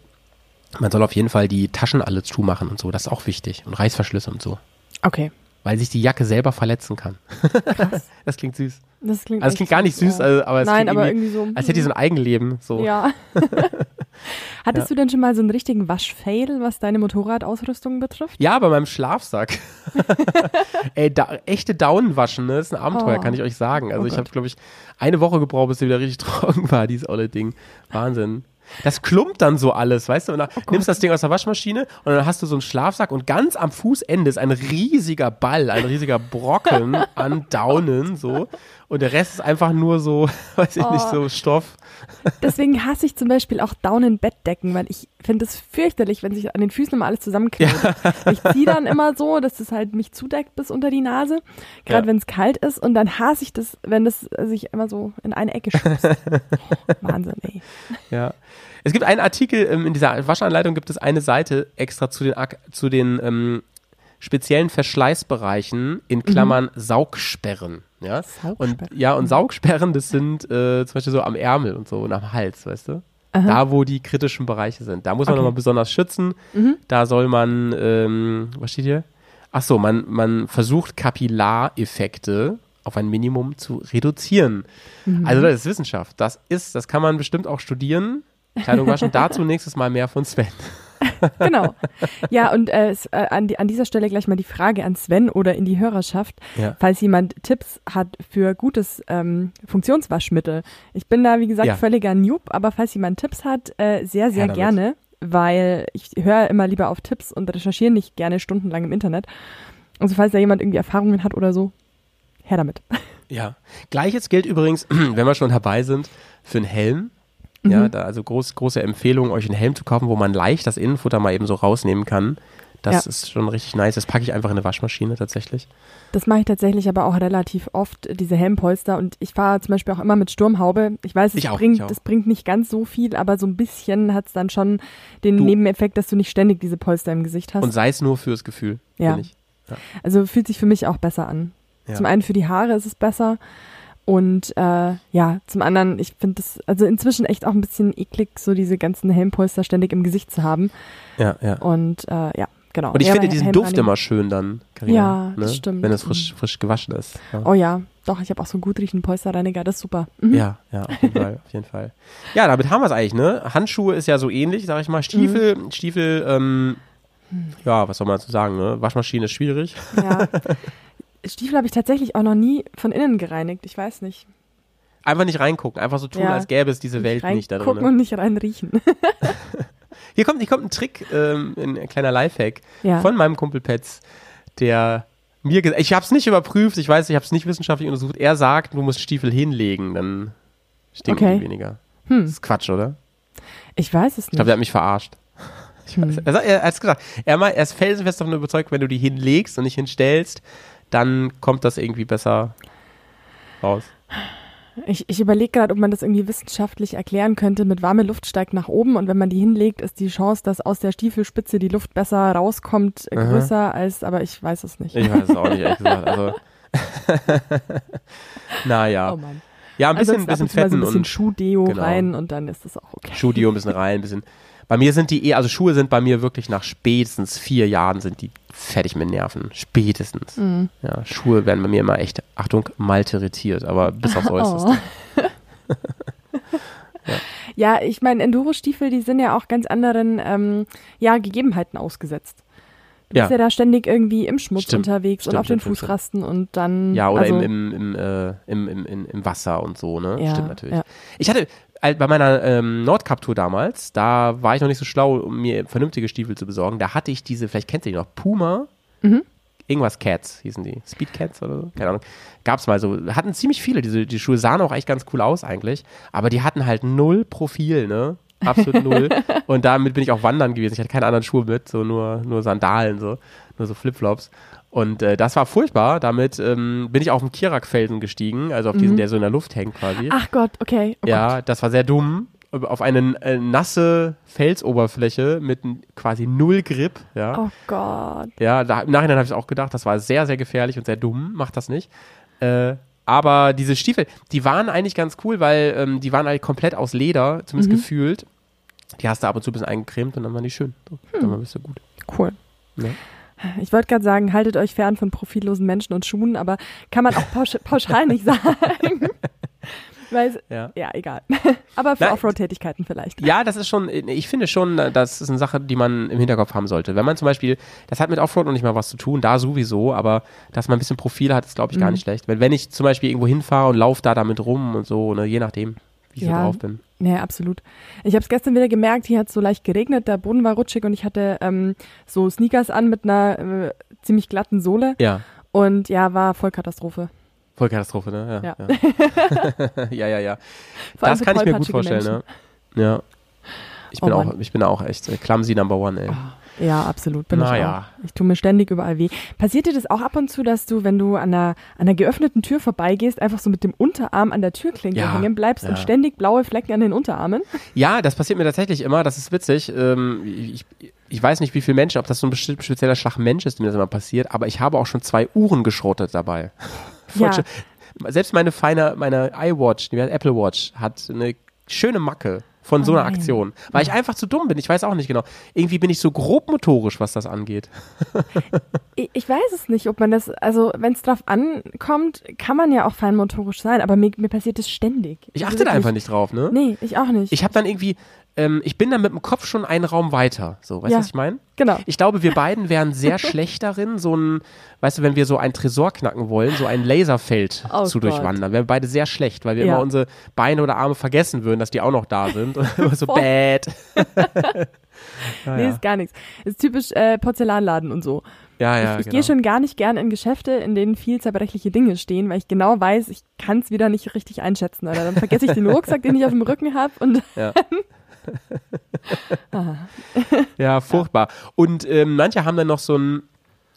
man soll auf jeden Fall die Taschen alle zumachen und so. Das ist auch wichtig. Und Reißverschlüsse und so. Okay. Weil sich die Jacke selber verletzen kann. das klingt süß. Das klingt, Also echt klingt gar nicht süß, ja. also, aber es Nein, klingt aber irgendwie, irgendwie so. als hätte die so ein Eigenleben. So. Ja. Hattest du denn schon mal so einen richtigen Waschfail, was deine Motorradausrüstung betrifft? Ja, bei meinem Schlafsack. Ey, da, echte Daunenwaschen, ne? Das ist ein Abenteuer, Oh. kann ich euch sagen. Also Oh ich habe, glaube ich, eine Woche gebraucht, bis sie wieder richtig trocken war, dieses olle Ding. Wahnsinn. Das klumpt dann so alles, weißt du? Und dann Oh nimmst das Ding aus der Waschmaschine und dann hast du so einen Schlafsack und ganz am Fußende ist ein riesiger Ball, ein riesiger Brocken an Daunen, so. Und der Rest ist einfach nur so, weiß ich nicht, Oh. so Stoff. Deswegen hasse ich zum Beispiel auch Daunenbettdecken, weil ich finde es fürchterlich, wenn sich an den Füßen immer alles zusammenklebt. Ich ziehe dann immer so, dass es halt mich zudeckt bis unter die Nase, gerade Ja. wenn es kalt ist. Und dann hasse ich das, wenn das sich immer so in eine Ecke schubst. oh, Wahnsinn, ey. Ja. Es gibt einen Artikel, ähm, in dieser Waschanleitung gibt es eine Seite extra zu den, zu den ähm, speziellen Verschleißbereichen in Klammern Saugsperren. Ja? Und, Saugsperren. ja, und Saugsperren, das sind äh, zum Beispiel so am Ärmel und so und am Hals, weißt du? Da, wo die kritischen Bereiche sind. Da muss man Okay. nochmal besonders schützen. Da soll man, ähm, was steht hier? Ach so, man, man versucht Kapillareffekte auf ein Minimum zu reduzieren. Also das ist Wissenschaft. Das ist, das kann man bestimmt auch studieren. Kleidung waschen. Dazu nächstes Mal mehr von Sven. Genau. Ja, und äh, äh, an, die, an dieser Stelle gleich mal die Frage an Sven oder in die Hörerschaft, Ja. falls jemand Tipps hat für gutes ähm, Funktionswaschmittel. Ich bin da, wie gesagt, Ja. völliger Noob, aber falls jemand Tipps hat, äh, sehr, sehr damit. gerne, weil ich höre immer lieber auf Tipps und recherchiere nicht gerne stundenlang im Internet. Also falls da jemand irgendwie Erfahrungen hat oder so, her damit. Ja. Gleiches gilt übrigens, wenn wir schon dabei sind, für einen Helm. Ja, da, also groß, große Empfehlung, euch einen Helm zu kaufen, wo man leicht das Innenfutter mal eben so rausnehmen kann. Das Ja. ist schon richtig nice. Das packe ich einfach in eine Waschmaschine tatsächlich. Das mache ich tatsächlich aber auch relativ oft, diese Helmpolster. Und ich fahre zum Beispiel auch immer mit Sturmhaube. Ich weiß, es Ich auch, bringt, das bringt nicht ganz so viel, aber so ein bisschen hat es dann schon den Du- Nebeneffekt, dass du nicht ständig diese Polster im Gesicht hast. Und sei es nur fürs Gefühl. Ja. Ich. Also fühlt sich für mich auch besser an. Ja. Zum einen für die Haare ist es besser. Und äh, ja, zum anderen, ich finde das also inzwischen echt auch ein bisschen eklig, so diese ganzen Helmpolster ständig im Gesicht zu haben. Ja, ja. Und äh, ja, genau. Und ich Ja, finde diesen Helm Duft immer schön dann, Carina, Ja, ne? das stimmt. Wenn es frisch, frisch gewaschen ist. Ja. Oh ja, doch, ich habe auch so einen gut riechenden Polsterreiniger, das ist super. Mhm. Ja, ja, auf jeden Fall, auf jeden Fall. Ja, damit haben wir es eigentlich, ne? Handschuhe ist ja so ähnlich, sag ich mal. Stiefel, Mhm. Stiefel, ähm, ja, was soll man dazu sagen, ne? Waschmaschine ist schwierig. Ja. Stiefel habe ich tatsächlich auch noch nie von innen gereinigt. Ich weiß nicht. Einfach nicht reingucken, einfach so tun, Ja. als gäbe es diese Welt nicht da Gucken drin. ne? und nicht reinriechen. Hier kommt, hier kommt ein Trick, ähm, ein, ein kleiner Lifehack Ja. von meinem Kumpel Petz, der mir gesagt ich habe es nicht überprüft, ich weiß, ich habe es nicht wissenschaftlich untersucht. Er sagt, du musst Stiefel hinlegen, dann stinken Okay. die weniger. Hm. Das ist Quatsch, oder? Ich weiß es Ich glaube, nicht. der hat mich verarscht. Hm. er, sagt- er hat es gesagt. Er, er ist felsenfest davon überzeugt, wenn du die hinlegst und nicht hinstellst, dann kommt das irgendwie besser raus. Ich, ich überlege gerade, ob man das irgendwie wissenschaftlich erklären könnte. Mit warme Luft steigt nach oben und wenn man die hinlegt, ist die Chance, dass aus der Stiefelspitze die Luft besser rauskommt, äh, Aha. größer als, aber ich weiß es nicht. Ich weiß es auch nicht, ehrlich gesagt. Also, naja. Oh Mann. Ja, ein bisschen, Ansonsten ab bisschen mal so fetten ein bisschen Schuhdeo genau. rein und dann ist das auch okay. Schuhdio ein bisschen rein, ein bisschen. Bei mir sind die eh, also Schuhe sind bei mir wirklich nach spätestens vier Jahren sind die fertig mit Nerven. Spätestens. Mhm. Ja, Schuhe werden bei mir immer echt, Achtung, malteritiert, aber bis aufs Äußerste. Oh. Ja, ich meine, Enduro-Stiefel, die sind ja auch ganz anderen ähm, ja, Gegebenheiten ausgesetzt. Du Ja. bist ja da ständig irgendwie im Schmutz Stimmt, unterwegs stimmt, und auf den stimmt. Fußrasten und dann. Ja, oder also, im, im, im, äh, im, im, im, Wasser und so, ne? Ja, Stimmt natürlich. ja. Ich hatte äh, bei meiner ähm, Nordkap-Tour damals, da war ich noch nicht so schlau, um mir vernünftige Stiefel zu besorgen. Da hatte ich diese, vielleicht kennst du die noch, Puma, Mhm. irgendwas Cats hießen die. Speed Cats oder so? Keine Ahnung. Gab's mal so, hatten ziemlich viele, diese die Schuhe sahen auch echt ganz cool aus eigentlich, aber die hatten halt null Profil, ne? Absolut null. Und damit bin ich auch wandern gewesen. Ich hatte keine anderen Schuhe mit, so nur, nur Sandalen, so, nur so Flipflops. Und äh, das war furchtbar. Damit ähm, bin ich auf den Kirak-Felsen gestiegen, also auf diesen, der so in der Luft hängt quasi. Mhm. Ach Gott, okay. Oh Gott. ja, das war sehr dumm. Auf eine äh, nasse Felsoberfläche mit quasi null Grip. Ja, Oh Gott. ja da, im Nachhinein habe ich auch gedacht, das war sehr, sehr gefährlich und sehr dumm. Macht das nicht. Äh, aber diese Stiefel, die waren eigentlich ganz cool, weil ähm, die waren halt komplett aus Leder, zumindest gefühlt. Die hast du ab und zu ein bisschen eingecremt und dann waren die schön. So, Dann war bist du gut. Cool. Ja. Ich wollte gerade sagen, haltet euch fern von profillosen Menschen und Schuhen, aber kann man auch pausch pauschal nicht sagen. Weil, Ja. ja, egal. aber für Offroad-Tätigkeiten vielleicht. Ja, das ist schon, ich finde schon, das ist eine Sache, die man im Hinterkopf haben sollte. Wenn man zum Beispiel, das hat mit Offroad noch nicht mal was zu tun, da sowieso, aber dass man ein bisschen Profil hat, ist glaube ich gar Mhm. nicht schlecht. Wenn, wenn ich zum Beispiel irgendwo hinfahre und laufe da damit rum und so, ne, je nachdem, wie ich so Ja. drauf bin. Nee, absolut. Ich habe es gestern wieder gemerkt, hier hat so leicht geregnet, der Boden war rutschig und ich hatte ähm, so Sneakers an mit einer äh, ziemlich glatten Sohle Ja, und ja, war Vollkatastrophe. Vollkatastrophe, ne? Ja, Ja. ja, ja. ja, ja. Das kann ich mir gut vorstellen, ne? Ja. Ich Oh bin, auch, Mann. ich bin auch echt äh, clumsy number one, ey. Ja, absolut. Bin ich Naja. auch. Ich tue mir ständig überall weh. Passiert dir das auch ab und zu, dass du, wenn du an einer, an einer geöffneten Tür vorbeigehst, einfach so mit dem Unterarm an der Türklinke Ja, hängen bleibst ja. und ständig blaue Flecken an den Unterarmen? Ja, das passiert mir tatsächlich immer. Das ist witzig. Ähm, ich, ich weiß nicht, wie viele Menschen, ob das so ein spezieller Schlag Mensch ist, dem das immer passiert, aber ich habe auch schon zwei Uhren geschrottet dabei. Ja. Selbst meine feine, meine iWatch, die Apple Watch, hat eine schöne Macke von so Oh einer nein. Aktion. Weil ich einfach zu dumm bin. Ich weiß auch nicht genau. Irgendwie bin ich so grob motorisch, was das angeht. Ich, ich weiß es nicht, ob man das, also wenn es drauf ankommt, kann man ja auch feinmotorisch sein, aber mir, mir passiert das ständig. Ich Also achte da wirklich. einfach nicht drauf, ne? Nee, ich auch nicht. Ich habe dann irgendwie, ähm, ich bin dann mit dem Kopf schon einen Raum weiter. So, weißt du, Ja. was ich meine? genau. Ich glaube, wir beiden wären sehr schlecht darin, so ein, weißt du, wenn wir so ein Tresor knacken wollen, so ein Laserfeld Oh zu Gott. durchwandern, wären wir beide sehr schlecht, weil wir Ja. immer unsere Beine oder Arme vergessen würden, dass die auch noch da sind. Und immer so bad. Nee, naja. ist gar nichts. Ist typisch äh, Porzellanladen und so. Ja, ja, ich ich genau. gehe schon gar nicht gern in Geschäfte, in denen viel zerbrechliche Dinge stehen, weil ich genau weiß, ich kann es wieder nicht richtig einschätzen. Oder dann vergesse ich den Rucksack, den ich auf dem Rücken habe und Ja. Ja, furchtbar. Und ähm, manche haben dann noch so ein,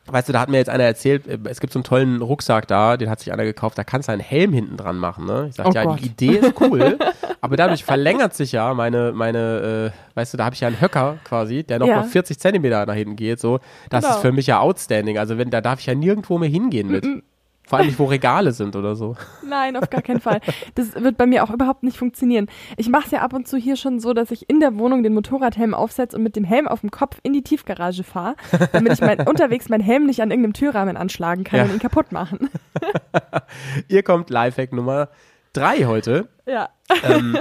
weißt du, da hat mir jetzt einer erzählt, äh, es gibt so einen tollen Rucksack da, den hat sich einer gekauft, da kannst du einen Helm hinten dran machen. Ne? Ich sag, Oh ja, Gott. die Idee ist cool, aber dadurch verlängert sich ja meine, meine, äh, weißt du, da habe ich ja einen Höcker quasi, der noch Ja. mal 40 Zentimeter nach hinten geht. So, das Genau. ist für mich ja outstanding. Also wenn, da darf ich ja nirgendwo mehr hingehen mit. Vor allem nicht, wo Regale sind oder so. Nein, auf gar keinen Fall. Das wird bei mir auch überhaupt nicht funktionieren. Ich mache es ja ab und zu hier schon so, dass ich in der Wohnung den Motorradhelm aufsetze und mit dem Helm auf dem Kopf in die Tiefgarage fahre, damit ich mein, unterwegs meinen Helm nicht an irgendeinem Türrahmen anschlagen kann Ja. und ihn kaputt machen. Ihr kommt Lifehack Nummer drei heute. Ja. ähm,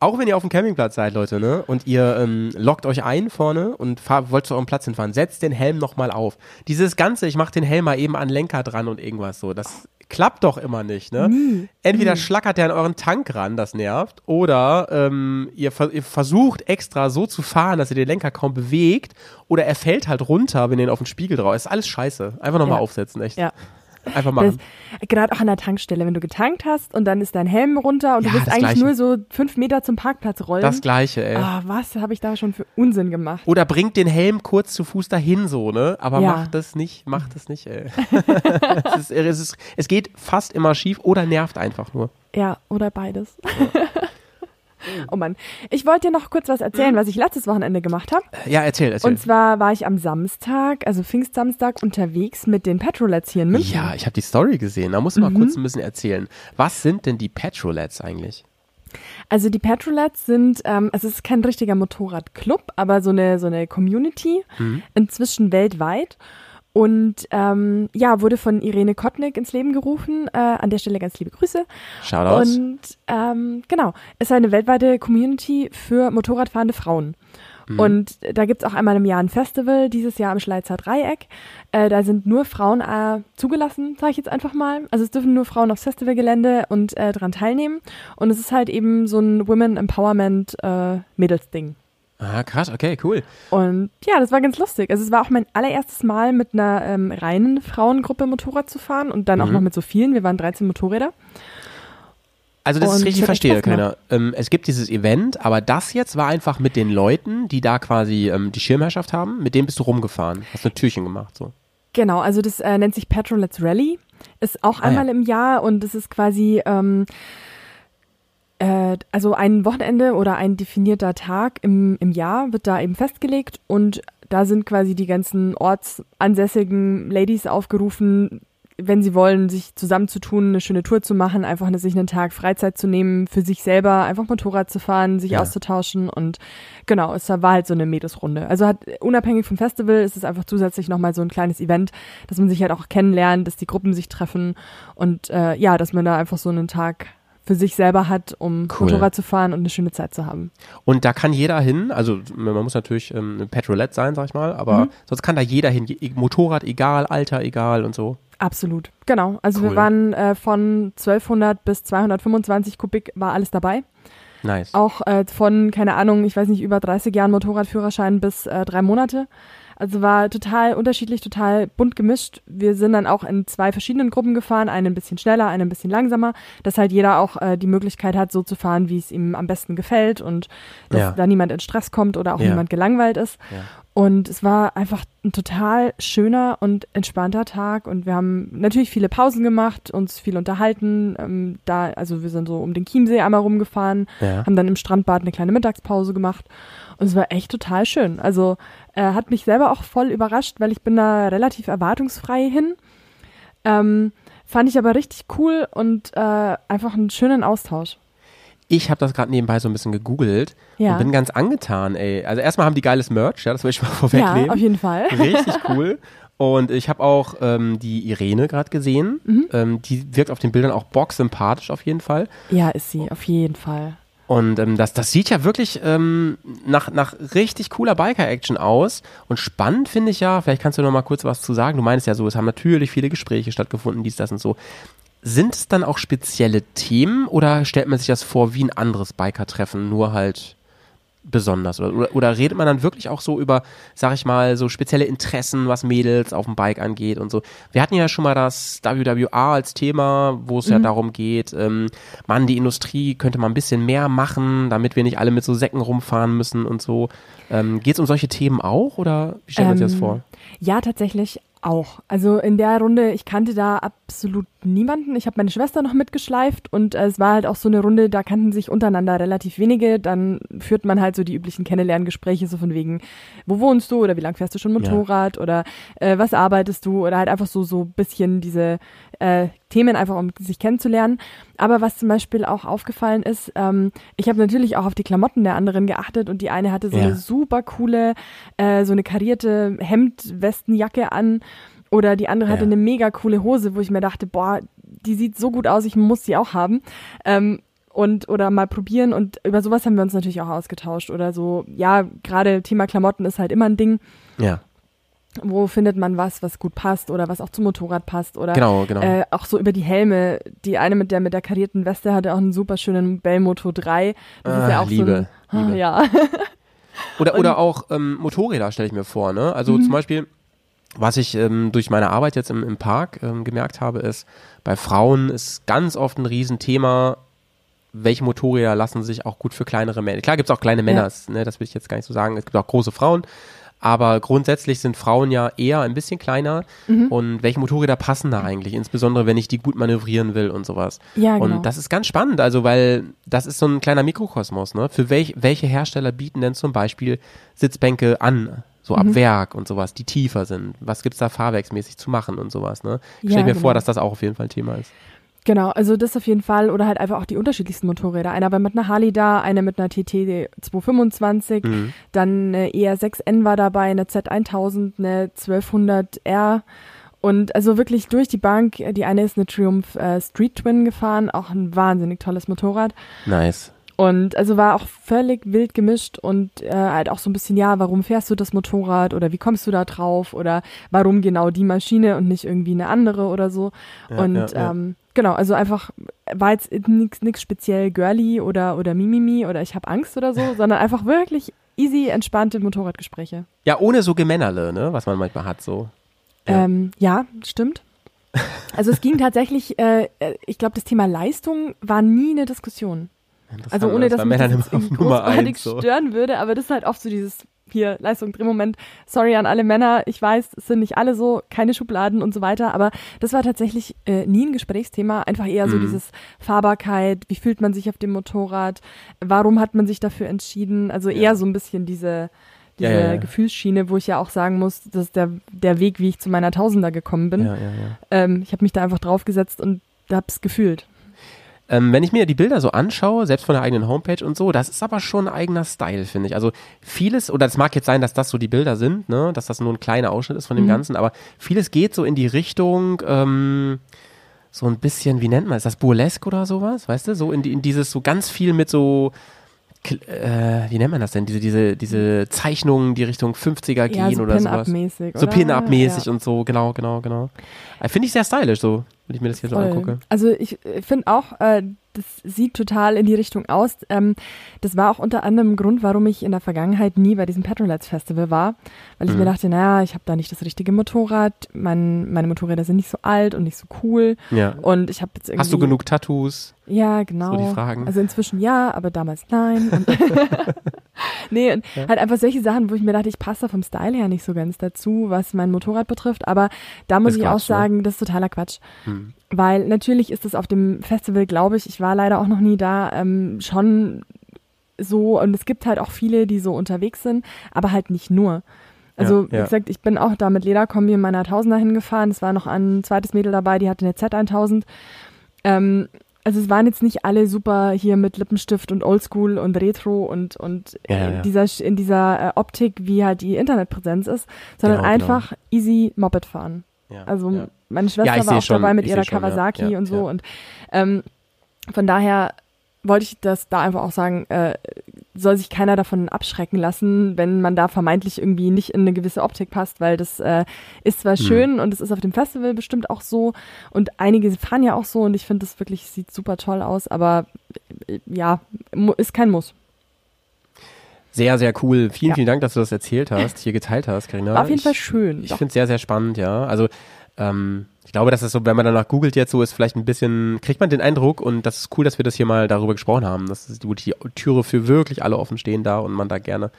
auch wenn ihr auf dem Campingplatz seid, Leute, ne, und ihr ähm, lockt euch ein vorne und fahr, wollt zu eurem Platz hinfahren, setzt den Helm nochmal auf. Dieses Ganze, ich mach den Helm mal eben an Lenker dran und irgendwas so, das klappt doch immer nicht, ne? Entweder schlackert der an euren Tank ran, das nervt, oder ähm, ihr, ihr versucht extra so zu fahren, dass ihr den Lenker kaum bewegt, oder er fällt halt runter, wenn ihr ihn auf den Spiegel drauf. Ist alles scheiße. Einfach nochmal Ja. aufsetzen, echt. Ja. Einfach machen. Gerade auch an der Tankstelle, wenn du getankt hast und dann ist dein Helm runter und Ja, du willst eigentlich Gleiche. nur so fünf Meter zum Parkplatz rollen. Das gleiche, ey. ah, was habe ich da schon für Unsinn gemacht? Oder bringt den Helm kurz zu Fuß dahin so, ne? Aber Ja. macht das nicht, macht das nicht, ey. es, ist, es, ist, es geht fast immer schief oder nervt einfach nur. Ja, oder beides. Oh Mann. Ich wollte dir noch kurz was erzählen, was ich letztes Wochenende gemacht habe. Ja, erzähl, erzähl. Und zwar war ich am Samstag, also Pfingstsamstag, unterwegs mit den Petrolets hier in München. ja, ich habe die Story gesehen. Da musst du mal kurz ein bisschen erzählen. Was sind denn die Petrolets eigentlich? Also die Petrolets sind, ähm, es ist kein richtiger Motorradclub, aber so eine, so eine Community, inzwischen weltweit. Und ähm, ja, wurde von Irene Kotnik ins Leben gerufen. Äh, an der Stelle ganz liebe Grüße. Shoutouts. Und ähm, genau, ist eine weltweite Community für Motorradfahrende Frauen. Und da gibt's auch einmal im Jahr ein Festival, dieses Jahr am Schleizer Dreieck. Äh, da sind nur Frauen äh, zugelassen, sage ich jetzt einfach mal. Also es dürfen nur Frauen aufs Festivalgelände und äh, dran teilnehmen. Und es ist halt eben so ein Women Empowerment äh, Mädels-Ding. Ah, krass, okay, cool. Und ja, das war ganz lustig. Also es war auch mein allererstes Mal mit einer ähm, reinen Frauengruppe Motorrad zu fahren und dann auch Mhm. noch mit so vielen. Wir waren 13 Motorräder. Also, ich Und es richtig echt verstehe, keiner. Ähm, es gibt dieses Event, aber das jetzt war einfach mit den Leuten, die da quasi ähm, die Schirmherrschaft haben, mit denen bist du rumgefahren. Hast ein Türchen gemacht, so. Genau, also das äh, nennt sich Petrolets Rally. Ist auch Ah, einmal ja. im Jahr und es ist quasi ähm, äh, also ein Wochenende oder ein definierter Tag im, im Jahr wird da eben festgelegt und da sind quasi die ganzen ortsansässigen Ladies aufgerufen, wenn sie wollen, sich zusammenzutun, eine schöne Tour zu machen, einfach sich einen Tag Freizeit zu nehmen, für sich selber einfach Motorrad zu fahren, sich Ja. auszutauschen und genau, es war halt so eine Mädelsrunde. Also hat unabhängig vom Festival ist es einfach zusätzlich nochmal so ein kleines Event, dass man sich halt auch kennenlernt, dass die Gruppen sich treffen und äh, ja, dass man da einfach so einen Tag für sich selber hat, um Cool. Motorrad zu fahren und eine schöne Zeit zu haben. Und da kann jeder hin, also man muss natürlich ähm, Petrolette sein, sag ich mal, aber Mhm. sonst kann da jeder hin. Motorrad egal, Alter egal und so. Absolut, genau. Also Cool. wir waren äh, von 1200 bis 225 Kubik war alles dabei. Nice. Auch äh, von, keine Ahnung, ich weiß nicht, über 30 Jahren Motorradführerschein bis äh, drei Monate. Also war total unterschiedlich, total bunt gemischt. Wir sind dann auch in zwei verschiedenen Gruppen gefahren, eine ein bisschen schneller, eine ein bisschen langsamer, dass halt jeder auch äh, die Möglichkeit hat, so zu fahren, wie es ihm am besten gefällt und dass Ja. da niemand in Stress kommt oder auch Ja. niemand gelangweilt ist. Ja. Und es war einfach ein total schöner und entspannter Tag und wir haben natürlich viele Pausen gemacht, uns viel unterhalten. Ähm, da, also wir sind so um den Chiemsee einmal rumgefahren, haben dann im Strandbad eine kleine Mittagspause gemacht und es war echt total schön. Also äh, hat mich selber auch voll überrascht, weil ich bin da relativ erwartungsfrei hin. Ähm, fand ich aber richtig cool und äh, einfach einen schönen Austausch. Ich habe das gerade nebenbei so ein bisschen gegoogelt Ja. und bin ganz angetan, ey. Also erstmal haben die geiles Merch, ja, das will ich mal Ja, vorwegnehmen. auf jeden Fall. Richtig cool. Und ich habe auch ähm, die Irene gerade gesehen. Mhm. Ähm, die wirkt auf den Bildern auch bock sympathisch auf jeden Fall. Ja, ist sie, auf jeden Fall. Und ähm, das, das sieht ja wirklich ähm, nach, nach richtig cooler Biker-Action aus. Und spannend finde ich ja, vielleicht kannst du noch mal kurz was zu sagen. Du meinst ja so, es haben natürlich viele Gespräche stattgefunden, dies, das und so. Sind es dann auch spezielle Themen oder stellt man sich das vor wie ein anderes Biker-Treffen, nur halt besonders? Oder, oder, redet man dann wirklich auch so über, sag ich mal, so spezielle Interessen, was Mädels auf dem Bike angeht und so? Wir hatten ja schon mal das WWA als Thema, wo es ja darum geht, ähm, Mann, die Industrie könnte mal ein bisschen mehr machen, damit wir nicht alle mit so Säcken rumfahren müssen und so. Ähm, Geht es um solche Themen auch oder wie stellt man sich das Ähm, vor? Ja, tatsächlich auch. Also in der Runde, ich kannte da absolut niemanden. Ich habe meine Schwester noch mitgeschleift und äh, es war halt auch so eine Runde, da kannten sich untereinander relativ wenige. Dann führt man halt so die üblichen Kennenlerngespräche, so von wegen, wo wohnst du oder wie lang fährst du schon Motorrad oder äh, was arbeitest du oder halt einfach so so bisschen diese äh, Themen einfach, um sich kennenzulernen. Aber was zum Beispiel auch aufgefallen ist, ähm, ich habe natürlich auch auf die Klamotten der anderen geachtet und die eine hatte so Ja. eine super coole, äh, so eine karierte Hemd-Westenjacke an oder die andere hatte Ja. eine mega coole Hose, wo ich mir dachte, boah, die sieht so gut aus, ich muss sie auch haben. Ähm, und oder mal probieren und über sowas haben wir uns natürlich auch ausgetauscht oder so, ja, gerade Thema Klamotten ist halt immer ein Ding, Ja, wo findet man was, was gut passt oder was auch zum Motorrad passt oder genau, genau. äh, auch so über die Helme. Die eine mit der mit der karierten Weste hatte auch einen super schönen Bell Moto 3. Das ist Ah, ja auch Liebe, so ein, Liebe. ja. Oder, oder auch ähm, Motorräder stelle ich mir vor. Ne? Also Mhm. zum Beispiel, was ich ähm, durch meine Arbeit jetzt im, im Park ähm, gemerkt habe, ist, bei Frauen ist ganz oft ein Riesenthema, welche Motorräder lassen sich auch gut für kleinere Männer. Klar gibt es auch kleine Männer, ne, das will ich jetzt gar nicht so sagen. Es gibt auch große Frauen. Aber grundsätzlich sind Frauen ja eher ein bisschen kleiner. Mhm. Und welche Motorräder passen da eigentlich? Insbesondere, wenn ich die gut manövrieren will und sowas. Ja, genau. Und das ist ganz spannend, also weil das ist so ein kleiner Mikrokosmos, ne? Für welch, welche Hersteller bieten denn zum Beispiel Sitzbänke an, so Mhm. ab Werk und sowas, die tiefer sind? Was gibt's da fahrwerksmäßig zu machen und sowas, ne? Ich Ja, stell mir vor, genau. dass das auch auf jeden Fall ein Thema ist. Genau, also das auf jeden Fall oder halt einfach auch die unterschiedlichsten Motorräder. Einer war mit einer Harley da, eine mit einer TT 225, Mhm. dann eine ER6N war dabei, eine Z1000, eine 1200R und also wirklich durch die Bank. Die eine ist eine Triumph äh, Street Twin gefahren, auch ein wahnsinnig tolles Motorrad. Nice. Und also war auch völlig wild gemischt und äh, halt auch so ein bisschen, ja, warum fährst du das Motorrad oder wie kommst du da drauf oder warum genau die Maschine und nicht irgendwie eine andere oder so. Ja, und ja, ja. Ähm, genau, also einfach war jetzt nichts nix speziell girly oder, oder mimimi oder ich habe Angst oder so, sondern einfach wirklich easy, entspannte Motorradgespräche. Ja, ohne so Gemännerle, ne? Was man manchmal hat, so. Ja. Ähm, ja stimmt. Also es ging tatsächlich, äh, äh, ich glaube, das Thema Leistung war nie eine Diskussion. Also ohne, das dass mich das Nummer großartig eins, so. stören würde, aber das ist halt oft so dieses hier Leistung Drehmoment. Sorry an alle Männer, ich weiß, es sind nicht alle so, keine Schubladen und so weiter, aber das war tatsächlich äh, nie ein Gesprächsthema, einfach eher so Mhm. dieses Fahrbarkeit, wie fühlt man sich auf dem Motorrad, warum hat man sich dafür entschieden, also eher Ja. so ein bisschen diese diese ja, ja. Gefühlsschiene, wo ich ja auch sagen muss, das ist der, der Weg, wie ich zu meiner Tausender gekommen bin. Ähm, ich habe mich da einfach draufgesetzt und hab's gefühlt. Ähm, wenn ich mir die Bilder so anschaue, selbst von der eigenen Homepage und so, das ist aber schon ein eigener Style, finde ich. Also vieles, oder es mag jetzt sein, dass das so die Bilder sind, ne, dass das nur ein kleiner Ausschnitt ist von dem Mhm. Ganzen, aber vieles geht so in die Richtung, ähm, so ein bisschen, wie nennt man es, das Burlesque oder sowas, weißt du, so in, die, in dieses, so ganz viel mit so, äh, wie nennt man das denn, diese, diese, diese Zeichnungen, die Richtung 50er gehen Ja, so oder sowas. Pin-Up-mäßig. So? Pin-Up-mäßig Ja. und so, genau, genau, genau. Äh, Finde ich sehr stylisch, so, wenn ich mir das hier so Voll. angucke. Also ich finde auch, äh, das sieht total in die Richtung aus. Ähm, das war auch unter anderem ein Grund, warum ich in der Vergangenheit nie bei diesem Petrolets Festival war, weil ich Mhm. mir dachte, naja, ich habe da nicht das richtige Motorrad, mein, meine Motorräder sind nicht so alt und nicht so cool Ja. und ich habe jetzt irgendwie... Hast du genug Tattoos? Ja, genau. So die Fragen. Also inzwischen ja, aber damals nein. Nee, und halt einfach solche Sachen, wo ich mir dachte, ich passe da vom Style her nicht so ganz dazu, was mein Motorrad betrifft. Aber da muss Ist ich auch Quatsch, ne? sagen, das ist totaler Quatsch. Hm. Weil natürlich ist es auf dem Festival, glaube ich, ich war leider auch noch nie da, ähm, schon so, und es gibt halt auch viele, die so unterwegs sind, aber halt nicht nur. Also, Ja, wie ja. gesagt, ich bin auch da mit Lederkombi in meiner Tausender hingefahren. Es war noch ein zweites Mädel dabei, die hatte eine Z1000. Ähm, also es waren jetzt nicht alle super hier mit Lippenstift und Oldschool und Retro und, und Ja, in ja. dieser, in dieser äh, Optik, wie halt die Internetpräsenz ist, sondern Genau, genau. einfach easy Moped fahren. Ja. Also ja. meine Schwester war auch schon, dabei mit ihrer schon, Kawasaki ja, und so. ja. Und ähm, von daher wollte ich das da einfach auch sagen, äh, soll sich keiner davon abschrecken lassen, wenn man da vermeintlich irgendwie nicht in eine gewisse Optik passt, weil das äh, ist zwar Hm. schön und es ist auf dem Festival bestimmt auch so und einige fahren ja auch so und ich finde das wirklich, sieht super toll aus, aber äh, ja, ist kein Muss. Sehr, sehr cool. Vielen, Ja. vielen Dank, dass du das erzählt hast, hier geteilt hast, Carina. War auf jeden ich, Fall schön. Ich finde es sehr, sehr spannend, ja. Also, ähm, ich glaube, dass es so, wenn man danach googelt jetzt so ist, vielleicht ein bisschen, kriegt man den Eindruck und das ist cool, dass wir das hier mal darüber gesprochen haben, dass die, Türe für wirklich alle offen stehen da und man da gerne,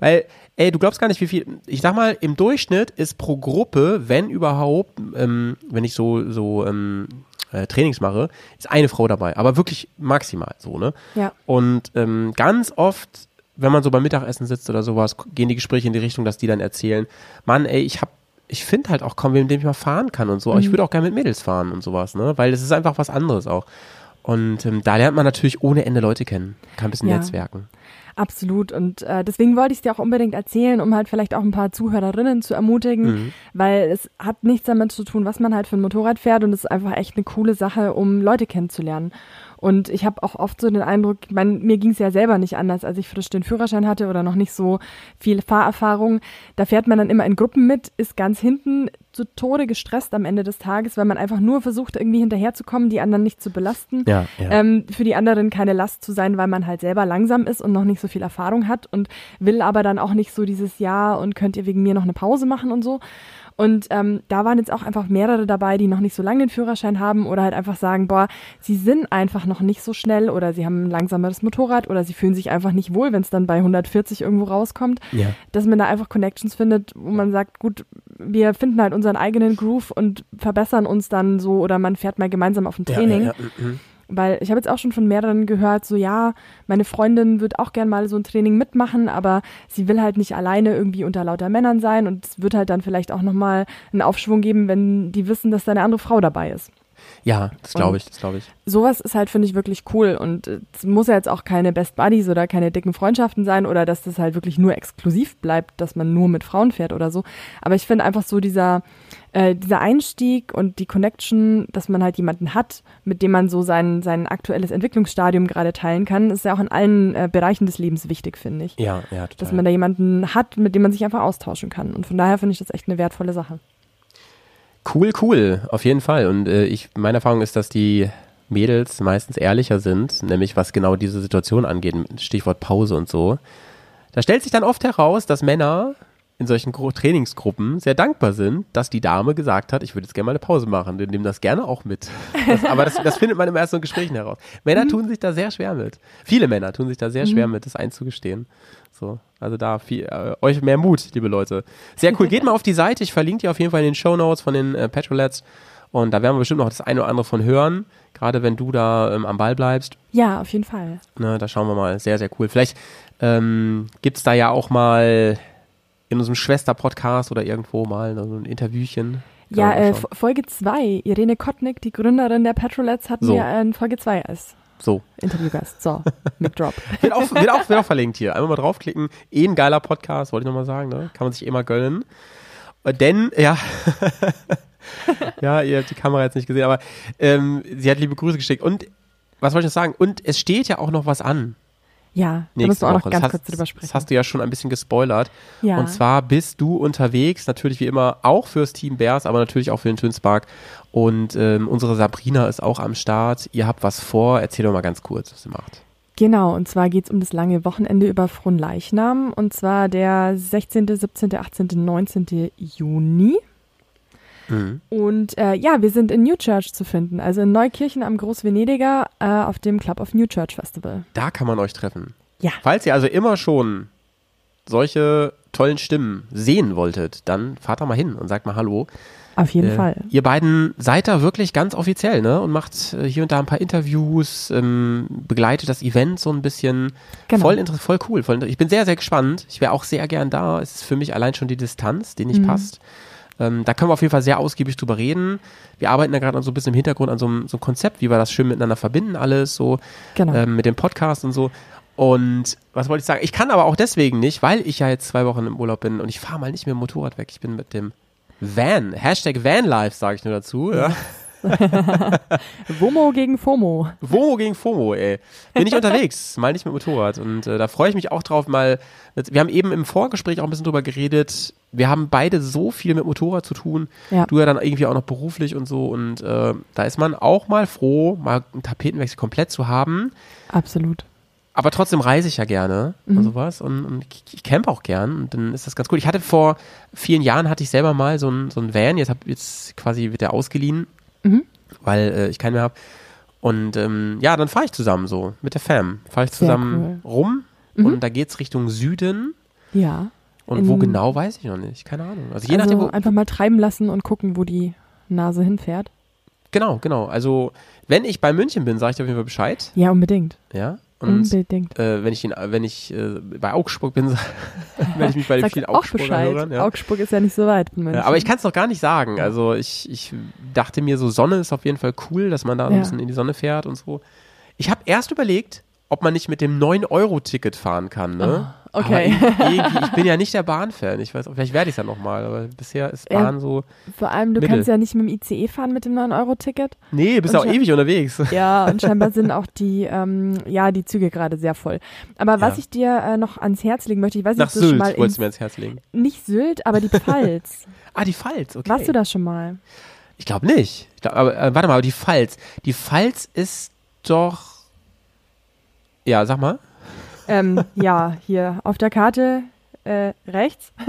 weil, ey, du glaubst gar nicht, wie viel, ich sag mal, im Durchschnitt ist pro Gruppe, wenn überhaupt, ähm, wenn ich so, so, ähm, äh, Trainings mache, ist eine Frau dabei, aber wirklich maximal so, ne? Ja. Und ähm, ganz oft, wenn man so beim Mittagessen sitzt oder sowas, gehen die Gespräche in die Richtung, dass die dann erzählen, Mann, ey, ich hab, ich finde halt auch kaum, wen, mit dem ich mal fahren kann und so. Aber Ich würde auch gerne mit Mädels fahren und sowas, ne? Weil es ist einfach was anderes auch. Und ähm, da lernt man natürlich ohne Ende Leute kennen, kann ein bisschen Ja. netzwerken. Absolut. Und äh, deswegen wollte ich es dir auch unbedingt erzählen, um halt vielleicht auch ein paar Zuhörerinnen zu ermutigen, Mhm. weil es hat nichts damit zu tun, was man halt für ein Motorrad fährt und es ist einfach echt eine coole Sache, um Leute kennenzulernen. Und ich habe auch oft so den Eindruck, ich mein, mir ging es ja selber nicht anders, als ich frisch den Führerschein hatte oder noch nicht so viel Fahrerfahrung. Da fährt man dann immer in Gruppen mit, ist ganz hinten zu Tode gestresst am Ende des Tages, weil man einfach nur versucht, irgendwie hinterherzukommen, die anderen nicht zu belasten Ja, ja. ähm, für die anderen keine Last zu sein, weil man halt selber langsam ist und noch nicht so viel Erfahrung hat und will aber dann auch nicht so dieses Jahr und könnt ihr wegen mir noch eine Pause machen und so. Und ähm, da waren jetzt auch einfach mehrere dabei, die noch nicht so lange den Führerschein haben oder halt einfach sagen, boah, sie sind einfach noch nicht so schnell oder sie haben ein langsameres Motorrad oder sie fühlen sich einfach nicht wohl, wenn es dann bei 140 irgendwo rauskommt ja. dass man da einfach Connections findet, wo man sagt, gut, wir finden halt unseren eigenen Groove und verbessern uns dann so oder man fährt mal gemeinsam auf ein Training. Ja, ja, mhm. Weil ich habe jetzt auch schon von mehreren gehört, so ja, meine Freundin wird auch gern mal so ein Training mitmachen, aber sie will halt nicht alleine irgendwie unter lauter Männern sein und es wird halt dann vielleicht auch nochmal einen Aufschwung geben, wenn die wissen, dass da eine andere Frau dabei ist. Ja das glaube ich, das glaube ich. Sowas ist halt, finde ich, wirklich cool und äh, es muss ja jetzt auch keine Best Buddies oder keine dicken Freundschaften sein oder dass das halt wirklich nur exklusiv bleibt, dass man nur mit Frauen fährt oder so. Aber ich finde einfach so dieser, äh, dieser Einstieg und die Connection, dass man halt jemanden hat, mit dem man so sein, sein aktuelles Entwicklungsstadium gerade teilen kann, ist ja auch in allen äh, Bereichen des Lebens wichtig, finde ich. Ja, ja, total. Dass man da jemanden hat, mit dem man sich einfach austauschen kann. Und von daher finde ich das echt eine wertvolle Sache. Cool, cool, auf jeden Fall. Und äh, ich, meine Erfahrung ist, dass die Mädels meistens ehrlicher sind, nämlich was genau diese Situation angeht, Stichwort Pause und so. Da stellt sich dann oft heraus, dass Männer in solchen Trainingsgruppen sehr dankbar sind, dass die Dame gesagt hat, ich würde jetzt gerne mal eine Pause machen. Wir nehmen das gerne auch mit. Das, aber das, das findet man im ersten Gesprächen heraus. Männer tun sich da sehr schwer mit. Viele Männer tun sich da sehr schwer mit, das einzugestehen. So, also da viel, äh, euch mehr Mut, liebe Leute. Sehr cool. Geht mal auf die Seite. Ich verlinke die auf jeden Fall in den Show Notes von den äh, Petrolets. Und da werden wir bestimmt noch das eine oder andere von hören. Gerade wenn du da ähm, am Ball bleibst. Ja, auf jeden Fall. Ne, da schauen wir mal. Sehr, sehr cool. Vielleicht ähm, gibt es da ja auch mal in unserem Schwester-Podcast oder irgendwo mal so ein Interviewchen. Ja, äh, Folge 2. Irene Kottnick, die Gründerin der Petrolets, hat So. mir äh, in Folge 2 als so. Interviewgast. So, Mic Drop. Wird auch, wird, auch, wird auch verlinkt hier. Einmal mal draufklicken. Eh ein geiler Podcast, wollte ich nochmal sagen. Ne? Kann man sich eh mal gönnen. Äh, Denn, ja, ja, ihr habt die Kamera jetzt nicht gesehen, aber ähm, sie hat liebe Grüße geschickt. Und was wollte ich noch sagen? Und es steht ja auch noch was an. Ja, da müssen wir auch noch Woche. ganz das kurz hast, drüber sprechen. Das hast du ja schon ein bisschen gespoilert. Ja. Und zwar bist du unterwegs, natürlich wie immer auch fürs Team Bears, aber natürlich auch für den Twinspark. Und ähm, unsere Sabrina ist auch am Start. Ihr habt was vor. Erzähl doch mal ganz kurz, was ihr macht. Genau, und zwar geht's um das lange Wochenende über Fronleichnam und zwar der 16., 17., 18., 19. Juni. Mhm. Und äh, ja, wir sind in New Church zu finden, also in Neukirchen am Großvenediger äh, auf dem Club of New Church Festival. Da kann man euch treffen. Ja. Falls ihr also immer schon solche tollen Stimmen sehen wolltet, dann fahrt da mal hin und sagt mal Hallo. Auf jeden Äh, Fall. Ihr beiden seid da wirklich ganz offiziell, ne? Und macht äh, hier und da ein paar Interviews, ähm, begleitet das Event so ein bisschen. Genau. Voll, voll cool. Voll, ich bin sehr, sehr gespannt. Ich wäre auch sehr gern da. Es ist für mich allein schon die Distanz, die nicht Mhm. passt. Ähm, da können wir auf jeden Fall sehr ausgiebig drüber reden. Wir arbeiten da gerade so ein bisschen im Hintergrund an so einem, so einem Konzept, wie wir das schön miteinander verbinden, alles so Genau. ähm, mit dem Podcast und so. Und was wollte ich sagen? Ich kann aber auch deswegen nicht, weil ich ja jetzt zwei Wochen im Urlaub bin und ich fahre mal nicht mit dem Motorrad weg. Ich bin mit dem Van, Hashtag Vanlife sage ich nur dazu. Ja. WOMO gegen FOMO. FOMO gegen FOMO, ey. Bin ich unterwegs, mal nicht mit Motorrad. Und äh, da freue ich mich auch drauf, mal. Wir haben eben im Vorgespräch auch ein bisschen drüber geredet. Wir haben beide so viel mit Motorrad zu tun. Ja. Du ja dann irgendwie auch noch beruflich und so. Und äh, da ist man auch mal froh, mal einen Tapetenwechsel komplett zu haben. Absolut. Aber trotzdem reise ich ja gerne Mhm. und sowas und, und ich, ich campe auch gern und dann ist das ganz cool. Ich hatte vor vielen Jahren hatte ich selber mal so ein, so ein Van, jetzt hab jetzt quasi wird der ausgeliehen, Mhm. weil äh, ich keinen mehr habe. Und ähm, ja, dann fahre ich zusammen so mit der Fam. Fahre ich zusammen rum Mhm. und da geht's Richtung Süden. Ja. Und wo genau, weiß ich noch nicht. Keine Ahnung. Also je also nachdem, wo, einfach mal treiben lassen und gucken, wo die Nase hinfährt. genau, genau. Also wenn ich bei München bin, sage ich dir auf jeden Fall Bescheid. Ja, unbedingt. Ja. Und unbedingt. äh, wenn ich, in, wenn ich äh, bei Augsburg bin, werde ich mich bei den vielen Augsburger Bescheid. hören. Ja. Augsburg ist ja nicht so weit. Ja, aber ich kann es noch gar nicht sagen. Also ich, ich dachte mir, so Sonne ist auf jeden Fall cool, dass man da so ein Ja. bisschen in die Sonne fährt und so. Ich habe erst überlegt, ob man nicht mit dem 9-Euro-Ticket fahren kann. Ne? Ah, okay. Irgendwie, ich bin ja nicht der Bahn-Fan. Ich weiß, vielleicht werde ich es ja nochmal, aber bisher ist Ja. Bahn so. Vor allem, du Mittel. kannst ja nicht mit dem ICE fahren mit dem 9-Euro-Ticket. Nee, bist Und auch ewig unterwegs. Ja, und scheinbar sind auch die, ähm, ja, die Züge gerade sehr voll. Aber was Ja. ich dir äh, noch ans Herz legen möchte, ich weiß nicht, ob du schon mal wolltest du mir ins Herz legen. nicht Sylt, aber die Pfalz. Ah, die Pfalz, okay. Warst du da schon mal? Ich glaube nicht. Ich glaub, aber äh, warte mal, aber die Pfalz. Die Pfalz ist doch. Ja, sag mal. Ähm, ja, hier auf der Karte äh, rechts.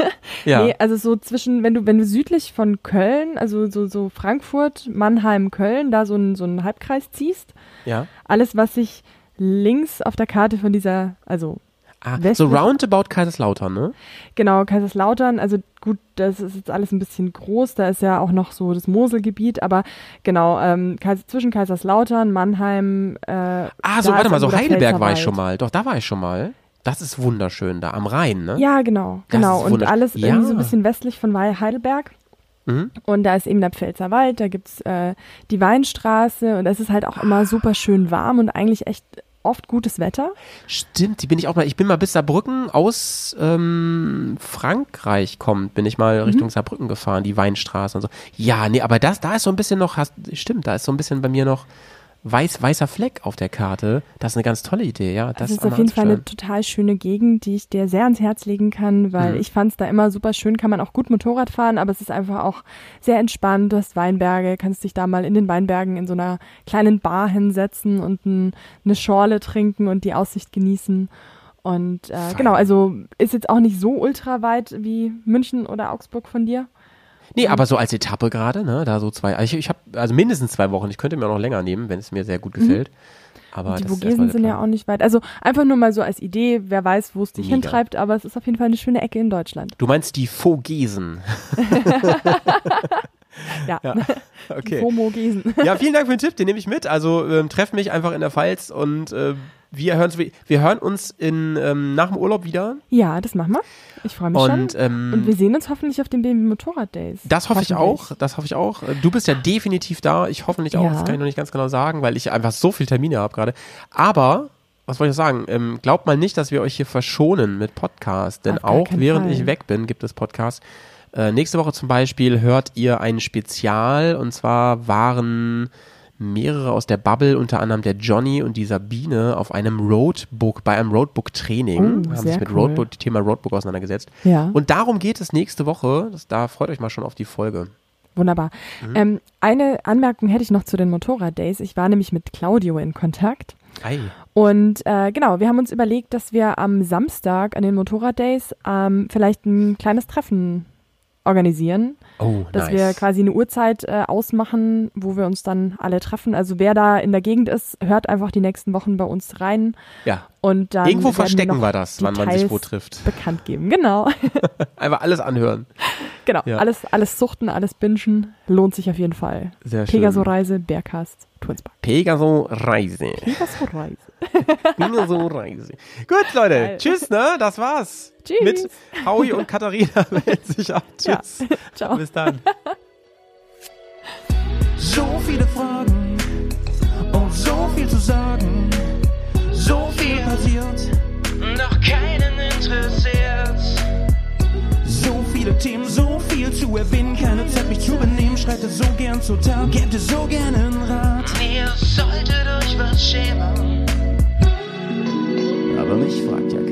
Ja. Nee, also so zwischen, wenn du, wenn du südlich von Köln, also so, so Frankfurt, Mannheim, Köln, da so einen so einen Halbkreis ziehst, ja. alles, was sich links auf der Karte von dieser, also Ah, so roundabout Kaiserslautern, ne? Genau, Kaiserslautern, also gut, das ist jetzt alles ein bisschen groß, da ist ja auch noch so das Moselgebiet, aber genau, ähm, zwischen Kaiserslautern, Mannheim, äh, Ah, so, warte mal, so Heidelberg war ich schon mal. Doch, da war ich schon mal. Das ist wunderschön, da am Rhein, ne? Ja, genau, Das genau. Und alles Ja. irgendwie so ein bisschen westlich von Heidelberg. Mhm. Und da ist eben der Pfälzerwald, da gibt's äh, die Weinstraße und es ist halt auch immer super schön warm und eigentlich echt oft gutes Wetter. Stimmt, die bin ich auch mal. Ich bin mal bis Saarbrücken aus ähm, Frankreich kommt, bin ich mal Mhm. Richtung Saarbrücken gefahren, die Weinstraße und so. Ja, nee, aber das, da ist so ein bisschen noch, hast, stimmt, da ist so ein bisschen bei mir noch weiß, weißer Fleck auf der Karte. Das ist eine ganz tolle Idee, ja. Das Das ist einmal auf jeden Fall eine total schöne Gegend, die ich dir sehr ans Herz legen kann, weil Mhm. ich fand es da immer super schön, kann man auch gut Motorrad fahren, aber es ist einfach auch sehr entspannt. Du hast Weinberge, kannst dich da mal in den Weinbergen in so einer kleinen Bar hinsetzen und ein, eine Schorle trinken und die Aussicht genießen. Und äh, genau, also ist jetzt auch nicht so ultra weit wie München oder Augsburg von dir. Nee, aber so als Etappe gerade, ne, da so zwei, also ich, ich habe also mindestens zwei Wochen, ich könnte mir auch noch länger nehmen, wenn es mir sehr gut gefällt. Aber Mhm. die das ist erstmal Vogesen sind ja auch nicht weit. Also einfach nur mal so als Idee, wer weiß, wo es dich Mega. hintreibt, aber es ist auf jeden Fall eine schöne Ecke in Deutschland. Du meinst die Vogesen. Ja, Ja, okay. Vogesen. Ja, vielen Dank für den Tipp, den nehme ich mit. Also ähm, treff mich einfach in der Pfalz und äh, wir, hören, wir hören uns in, ähm, nach dem Urlaub wieder. Ja, das machen wir. Ich freue mich Und, schon. ähm, Und wir sehen uns hoffentlich auf den BMW Motorrad Days. Das hoffe ich auch. Das hoffe ich auch. Äh, Du bist ja definitiv da. Ich hoffentlich auch. Ja. Das kann ich noch nicht ganz genau sagen, weil ich einfach so viele Termine habe gerade. Aber, was wollte ich sagen? Ähm, glaubt mal nicht, dass wir euch hier verschonen mit Podcast. Denn auch während Fall. ich weg bin, gibt es Podcasts. Äh, nächste Woche zum Beispiel hört ihr ein Spezial. Und zwar waren mehrere aus der Bubble, unter anderem der Johnny und die Sabine, auf einem Roadbook, bei einem Roadbook-Training, Oh, haben sich mit cool. Roadbook, Thema Roadbook auseinandergesetzt. Ja. Und darum geht es nächste Woche. Das, da freut euch mal schon auf die Folge. Wunderbar. Mhm. Ähm, eine Anmerkung hätte ich noch zu den Motorrad-Days. Ich war nämlich mit Claudio in Kontakt. Ei. Und äh, genau, wir haben uns überlegt, dass wir am Samstag an den Motorrad-Days ähm, vielleicht ein kleines Treffen organisieren, Oh, dass nice. wir quasi eine Uhrzeit äh, ausmachen, wo wir uns dann alle treffen. Also wer da in der Gegend ist, hört einfach die nächsten Wochen bei uns rein ja. und dann Irgendwo verstecken wir das, wann man sich wo trifft. bekannt geben. Genau, Einfach alles anhören. genau. Ja. Alles, alles suchten, alles bingen, lohnt sich auf jeden Fall. Sehr schön. Pegaso-Reise, Bergkast, Turnspark. Pegaso Reise. Pegaso-Reise. Pegaso Reise. Gut, Leute. Geil. Tschüss, ne? Das war's. Tschüss. Mit Howie und Katharina melden sich ab. Ja. Tschüss. Ciao. Bis dann. So viele Fragen und so viel zu sagen. So viel passiert, Doch keinen interessiert viele Themen, so viel zu erwähnen, keine Zeit mich zu benehmen, schreite so gern zur Tat, gäbe so gern einen Rat. Ihr solltet euch was schämen. Aber mich fragt ja